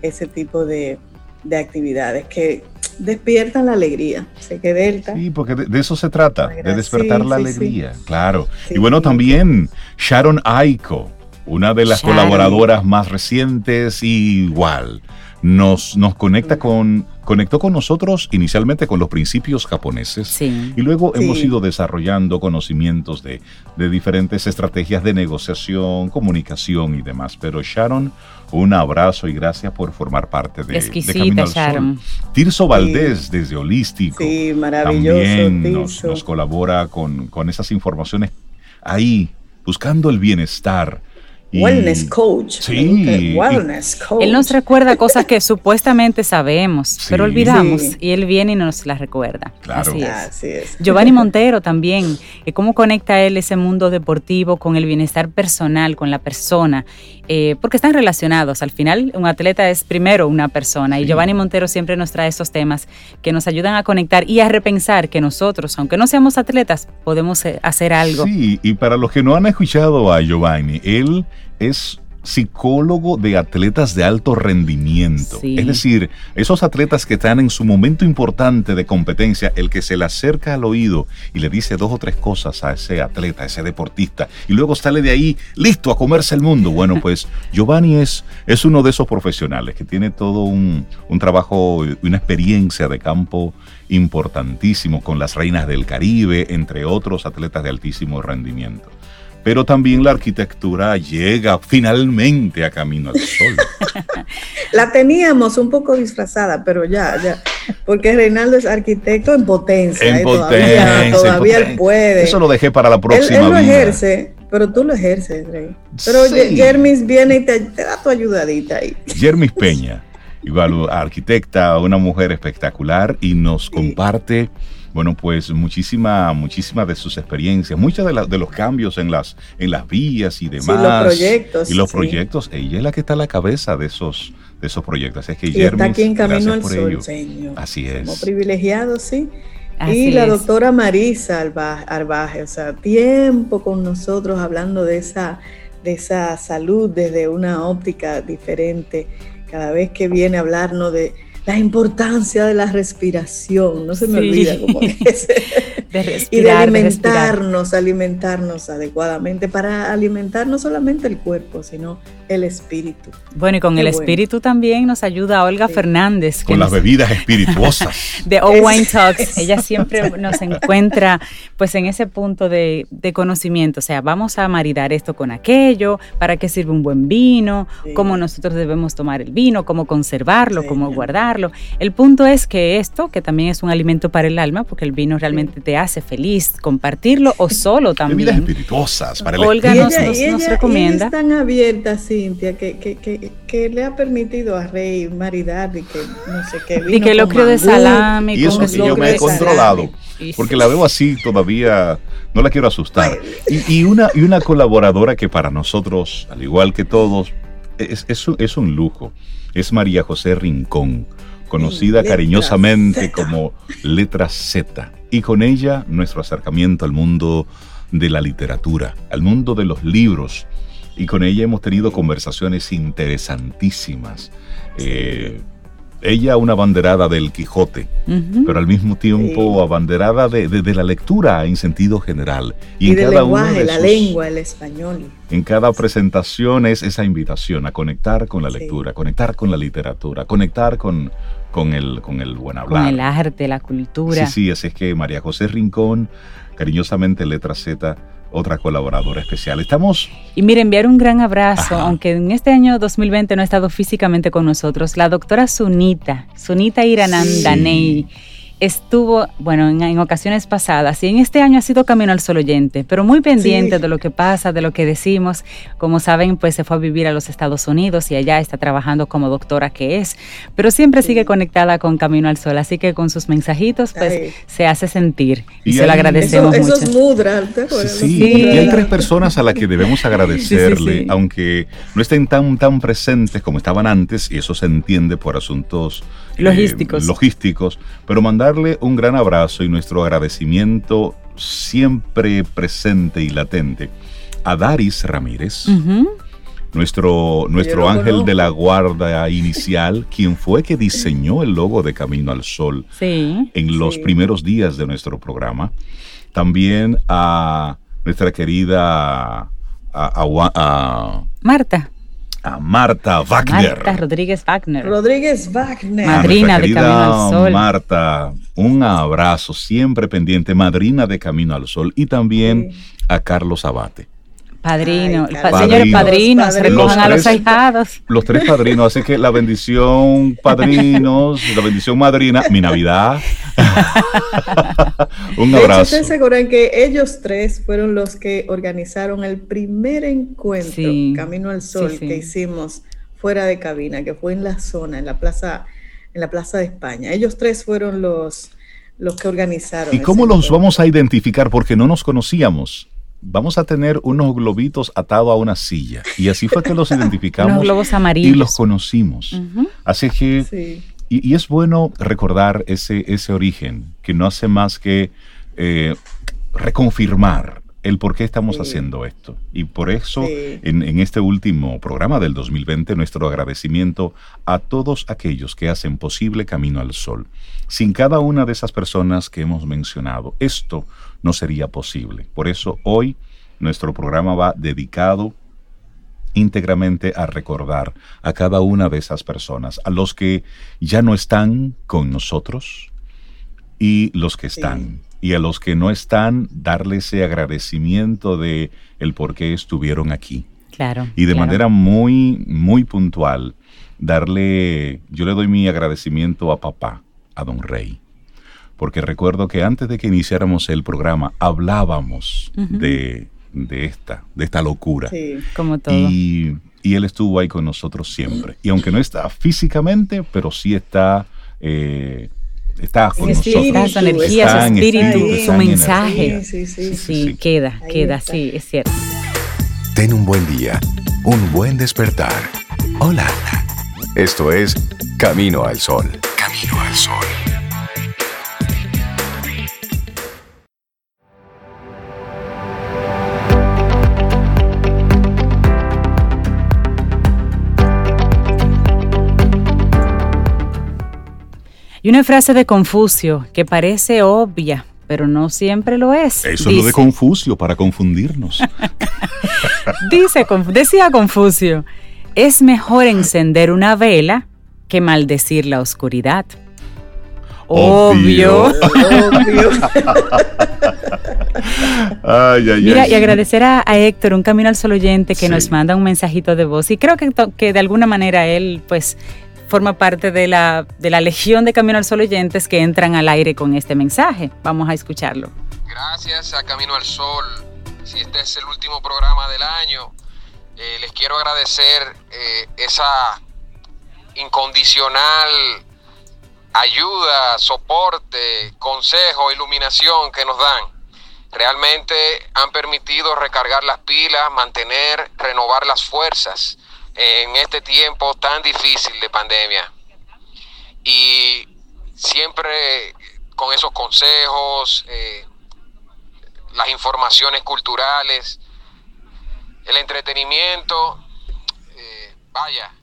ese tipo de, de actividades que despiertan la alegría. Sé que Delta. Sí, porque de, de eso se trata, de despertar sí, la sí, alegría, claro. Sí. Y bueno, también Sharon Aiko, una de las Sharon. colaboradoras más recientes, y igual nos, nos conecta con, conectó con nosotros inicialmente con los principios japoneses. Sí. Y luego Sí. hemos ido desarrollando conocimientos de, de diferentes estrategias de negociación, comunicación y demás. Pero Sharon, un abrazo y gracias por formar parte de, de Exquisita, Camino al Sol. Sharon. Tirso Valdés desde Holístico. Sí, maravilloso. También nos, Tirso. nos colabora con, con esas informaciones ahí, buscando el bienestar. Wellness coach. Sí, Wellness coach. Él nos recuerda cosas que supuestamente sabemos, Sí. pero olvidamos Sí. y él viene y nos las recuerda. Claro. Así es. Así es. Giovanni Montero también, eh, cómo conecta él ese mundo deportivo con el bienestar personal, con la persona, eh, porque están relacionados. Al final, un atleta es primero una persona y. Giovanni Montero siempre nos trae esos temas que nos ayudan a conectar y a repensar que nosotros, aunque no seamos atletas, podemos eh, hacer algo. Sí, y para los que no han escuchado a Giovanni, él es psicólogo de atletas de alto rendimiento. Sí. Es decir, esos atletas que están en su momento importante de competencia, el que se le acerca al oído y le dice dos o tres cosas a ese atleta, a ese deportista, y luego sale de ahí listo a comerse el mundo. Bueno, [laughs] pues Giovanni es, es uno de esos profesionales que tiene todo un, un trabajo y una experiencia de campo importantísimo con las reinas del Caribe, entre otros atletas de altísimo rendimiento. Pero también la arquitectura llega finalmente a Camino al Sol. [laughs] La teníamos un poco disfrazada, pero ya, ya. Porque Reinaldo es arquitecto en potencia. En ¿eh? potencia, Todavía, todavía él puede. Eso lo dejé para la él, próxima él lo vida. ejerce, pero tú lo ejerces, Rey. Pero Sí. Jermis viene y te, te da tu ayudadita ahí. [laughs] Jermis Peña, igual arquitecta, una mujer espectacular y nos comparte, bueno, pues muchísima, muchísima de sus experiencias, muchos de, la- de los cambios en las, en las vías y demás. Sí, los proyectos, Y los sí. proyectos, ella es la que está a la cabeza de esos, de esos proyectos. Así es que Y Jermis, está aquí en Camino al Sol, ello. señor. Así Como es. privilegiado, sí. Así y la es. doctora Marisa Arbaje, o sea, tiempo con nosotros hablando de esa, de esa salud desde una óptica diferente. Cada vez que viene a hablarnos de la importancia de la respiración, no se me Sí. olvida como [laughs] es. De y de respirar, de respirar. alimentarnos, alimentarnos adecuadamente para alimentar no solamente el cuerpo, sino el espíritu. Bueno, y con Qué el bueno. espíritu también nos ayuda Olga Sí. Fernández. Con las nos- bebidas [laughs] espirituosas. de O Wine Talks. Ella siempre nos encuentra pues en ese punto de, de conocimiento. O sea, vamos a maridar esto con aquello, para qué sirve un buen vino, Sí. cómo nosotros debemos tomar el vino, cómo conservarlo, Sí, cómo guardarlo. El punto es que esto, que también es un alimento para el alma, porque el vino realmente te hace feliz, compartirlo o solo Bebidas también. espirituosas para el Olga espíritu. nos- nos- y nos ella- recomienda. y ella es tan abierta, Cintia, que, que, que, que le ha permitido a Rey maridar y que no sé qué. Y vino que lo creo de salami. Y eso sí, yo me he salami. controlado. Y Porque la veo así todavía, no la quiero asustar. Y, y una, y una colaboradora que para nosotros, al igual que todos, es, es un- es un lujo. Es María José Rincón, conocida Letra cariñosamente Z. como Letra Z. Y con ella nuestro acercamiento al mundo de la literatura, al mundo de los libros. Y con ella hemos tenido conversaciones interesantísimas. Eh, ella una banderada del Quijote, pero al mismo tiempo Sí. abanderada de, de- de la lectura en sentido general. Y, en del cada uno lenguaje, de la sus- lengua, el español. En cada presentación es esa invitación a conectar con la Sí. lectura, conectar con la literatura, conectar con, con, el, con el buen hablar. Con el arte, la cultura. Sí, sí, así es que María José Rincón, cariñosamente Letra Z, otra colaboradora especial. Estamos Y mire, enviar un gran abrazo, Ajá. aunque en este año 2020 no ha estado físicamente con nosotros, la doctora Sunita, Sunita Iranandanei, estuvo, bueno, en, ocasiones pasadas y en este año ha sido Camino al Sol oyente, pero muy pendiente de lo que pasa, de lo que decimos. Como saben, pues se fue a vivir a los Estados Unidos y allá está trabajando como doctora que es, pero siempre sigue conectada con Camino al Sol, así que con sus mensajitos, pues se hace sentir y, se lo agradecemos eso, mucho. es mudra, sí, y hay tres personas a las que debemos [laughs] agradecerle, aunque no estén tan, tan presentes como estaban antes, y eso se entiende por asuntos eh, logísticos. logísticos, pero mandarle un gran abrazo y nuestro agradecimiento siempre presente y latente a Daris Ramírez. Nuestro, nuestro ángel de la guarda inicial, [laughs] quien fue que diseñó el logo de Camino al Sol en los primeros días de nuestro programa. También a nuestra querida a, Marta a Marta Wagner. Marta Rodríguez Wagner. Rodríguez Wagner. Madrina de Camino al Sol. Marta, un abrazo siempre pendiente, madrina de Camino al Sol. Y también a Carlos Abate. Padrino, señores padrinos, recojan a los ahijados. Los tres padrinos, así que la bendición padrinos, la bendición madrina, mi Navidad. [laughs] Un abrazo. ¿Ustedes se acuerdan que ellos tres fueron los que organizaron el primer encuentro Camino al Sol que hicimos fuera de cabina, que fue en la zona, en la plaza, en la plaza de España. Ellos tres fueron los, los que organizaron. ¿Y cómo los vamos a identificar? Porque no nos conocíamos vamos a tener unos globitos atados a una silla. Y así fue que los [laughs] identificamos globos amarillos. y los conocimos. Así que, y, es bueno recordar ese, ese origen, que no hace más que eh, reconfirmar el por qué estamos haciendo esto. Y por eso, en, en, este último programa del 2020, nuestro agradecimiento a todos aquellos que hacen posible Camino al Sol. Sin cada una de esas personas que hemos mencionado, esto no sería posible. Por eso hoy nuestro programa va dedicado íntegramente a recordar a cada una de esas personas, a los que ya no están con nosotros y los que están. Y a los que no están, darle ese agradecimiento de el por qué estuvieron aquí. Claro. Y de manera muy, muy puntual, darle, yo le doy mi agradecimiento a papá, a don Rey porque recuerdo que antes de que iniciáramos el programa hablábamos de, esta, de esta locura. Sí, como todo. Y, él estuvo ahí con nosotros siempre. Y aunque no está físicamente, pero sí está... Eh, está con nosotros. su energía, su espíritu, su mensaje. Sí, sí, sí, queda, queda, sí, es cierto. Ten un buen día, un buen despertar. Hola. Esto es Camino al Sol. Camino al Sol. Y una frase de Confucio que parece obvia, pero no siempre lo es. Eso es lo de Confucio, para confundirnos. [laughs] Dice, decía Confucio, es mejor encender una vela que maldecir la oscuridad. Obvio. Obvio. [laughs] Mira, y agradecer a, Héctor, un camino al sol oyente, que nos manda un mensajito de voz. Y creo que, que de alguna manera él, pues, forma parte de la, de la legión de Camino al Sol oyentes que entran al aire con este mensaje. Vamos a escucharlo. Gracias a Camino al Sol. Si este es el último programa del año, eh, les quiero agradecer eh, esa incondicional ayuda, soporte, consejo, iluminación que nos dan. Realmente han permitido recargar las pilas, mantener, renovar las fuerzas en este tiempo tan difícil de pandemia. Y siempre con esos consejos, eh, las informaciones culturales, el entretenimiento, eh, vaya,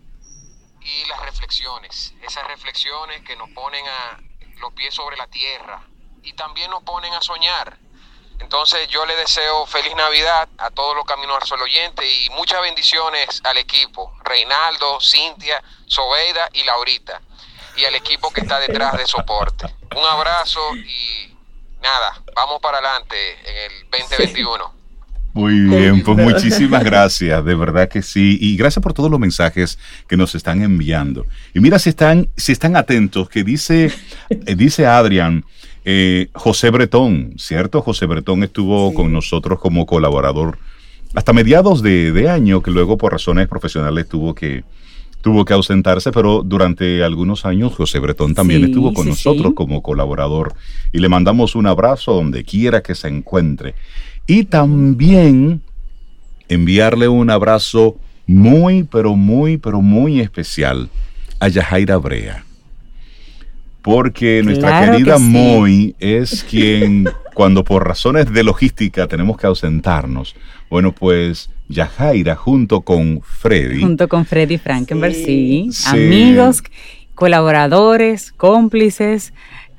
y las reflexiones, esas reflexiones que nos ponen a los pies sobre la tierra y también nos ponen a soñar entonces yo le deseo feliz Navidad a todos los Caminos al Sol oyentes y muchas bendiciones al equipo, Reinaldo, Cintia, Sobeida y Laurita, y al equipo que está detrás de soporte. Un abrazo y nada, vamos para adelante en el 2021. Muy bien, pues muchísimas gracias, de verdad que sí. Y gracias por todos los mensajes que nos están enviando. Y mira si están, si están atentos, que dice, eh, dice Adrián, eh, José Bretón, ¿cierto? José Bretón estuvo con nosotros como colaborador hasta mediados de, de, año, que luego por razones profesionales tuvo que, tuvo que ausentarse, pero durante algunos años José Bretón también Sí, estuvo con sí, nosotros sí. como colaborador y le mandamos un abrazo donde quiera que se encuentre. Y también enviarle un abrazo muy, pero muy, pero muy especial a Yajaira Brea. Porque nuestra Claro que querida sí. Moy es quien, [laughs] cuando por razones de logística tenemos que ausentarnos, bueno, pues Yajaira junto con Freddy, Junto con Freddy Frankenberg, sí. Sí. Amigos, colaboradores, cómplices,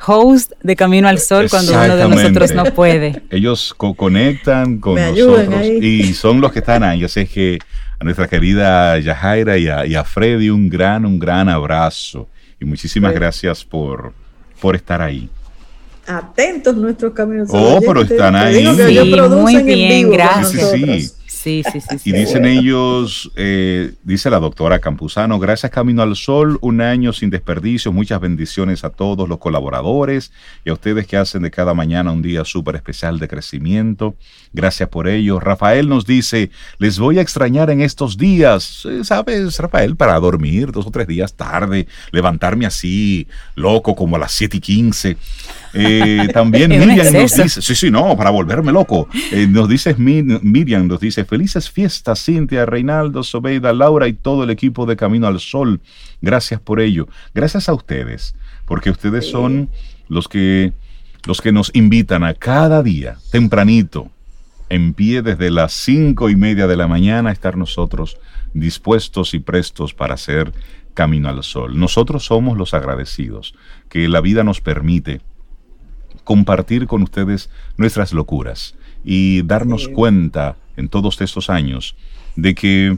host de Camino al Sol cuando uno de nosotros no puede. ellos co- conectan con Me nosotros y son los que están ahí. Yo sé que a nuestra querida Yajaira y a, y a Freddy un gran, un gran abrazo. Y muchísimas Sí. gracias por, por estar ahí. Atentos nuestros caminos. Oh, pero están ahí. digo que Sí, ellos producen muy en bien, vivo gracias. Sí, sí. Sí. Sí, sí, sí. sí. Y dicen ellos, eh, dice la doctora Campuzano, gracias Camino al Sol, un año sin desperdicio, muchas bendiciones a todos los colaboradores y a ustedes que hacen de cada mañana un día súper especial de crecimiento. Gracias por ello. Rafael nos dice, les voy a extrañar en estos días. ¿Sabes, Rafael? Para dormir dos o tres días tarde, levantarme así, loco, como a las 7 y 15. Eh, [laughs] también Miriam nos dice, sí, sí, no, para volverme loco. Eh, nos dice Mi- Miriam, nos dice, felices fiestas, Cintia, Reinaldo, Sobeida, Laura y todo el equipo de Camino al Sol. Gracias por ello. Gracias a ustedes, porque ustedes son los que, los que nos invitan a cada día, tempranito, en pie desde las cinco y media de la mañana, a estar nosotros dispuestos y prestos para hacer Camino al Sol. Nosotros somos los agradecidos, que la vida nos permite compartir con ustedes nuestras locuras y darnos Sí. cuenta en todos estos años de que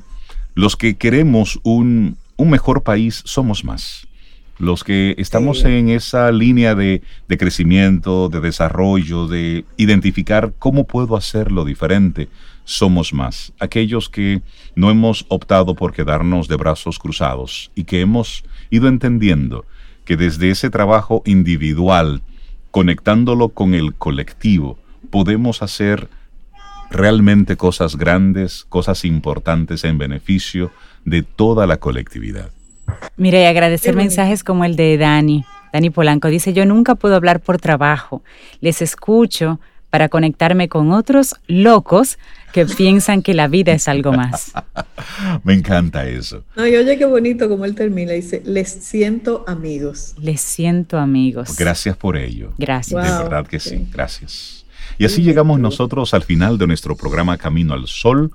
los que queremos un, un mejor país somos más. Los que estamos Sí. en esa línea de, de crecimiento, de desarrollo, de identificar cómo puedo hacerlo diferente, somos más. Aquellos que no hemos optado por quedarnos de brazos cruzados y que hemos ido entendiendo que desde ese trabajo individual, conectándolo con el colectivo, podemos hacer realmente cosas grandes, cosas importantes en beneficio de toda la colectividad. Mira, y agradecer mensajes como el de Dani. Dani Polanco dice, yo nunca puedo hablar por trabajo. Les escucho para conectarme con otros locos que piensan que la vida es algo más. [laughs] Me encanta eso. No, y oye qué bonito como él termina. Dice, les siento amigos. Les siento amigos. Gracias por ello. Gracias. De verdad que sí. gracias. Y así llegamos nosotros al final de nuestro programa Camino al Sol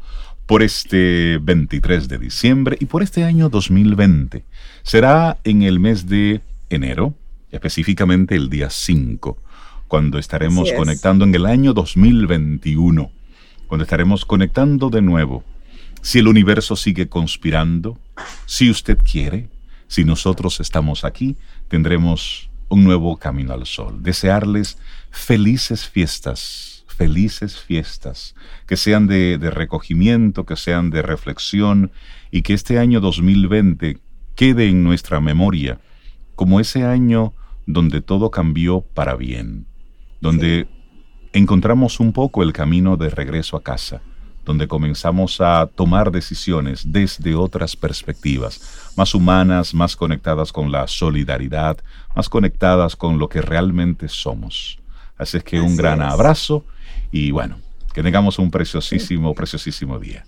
por este 23 de diciembre y por este año 2020. Será en el mes de enero, específicamente el día 5, cuando estaremos es. conectando en el año 2021, cuando estaremos conectando de nuevo. Si el universo sigue conspirando, si usted quiere, si nosotros estamos aquí, tendremos un nuevo camino al sol. Desearles felices fiestas, felices fiestas, que sean de, de recogimiento, que sean de reflexión y que este año 2020 quede en nuestra memoria como ese año donde todo cambió para bien, donde encontramos un poco el camino de regreso a casa, donde comenzamos a tomar decisiones desde otras perspectivas, más humanas, más conectadas con la solidaridad, más conectadas con lo que realmente somos. Así es que un gran es. abrazo y bueno, que tengamos un preciosísimo, preciosísimo día.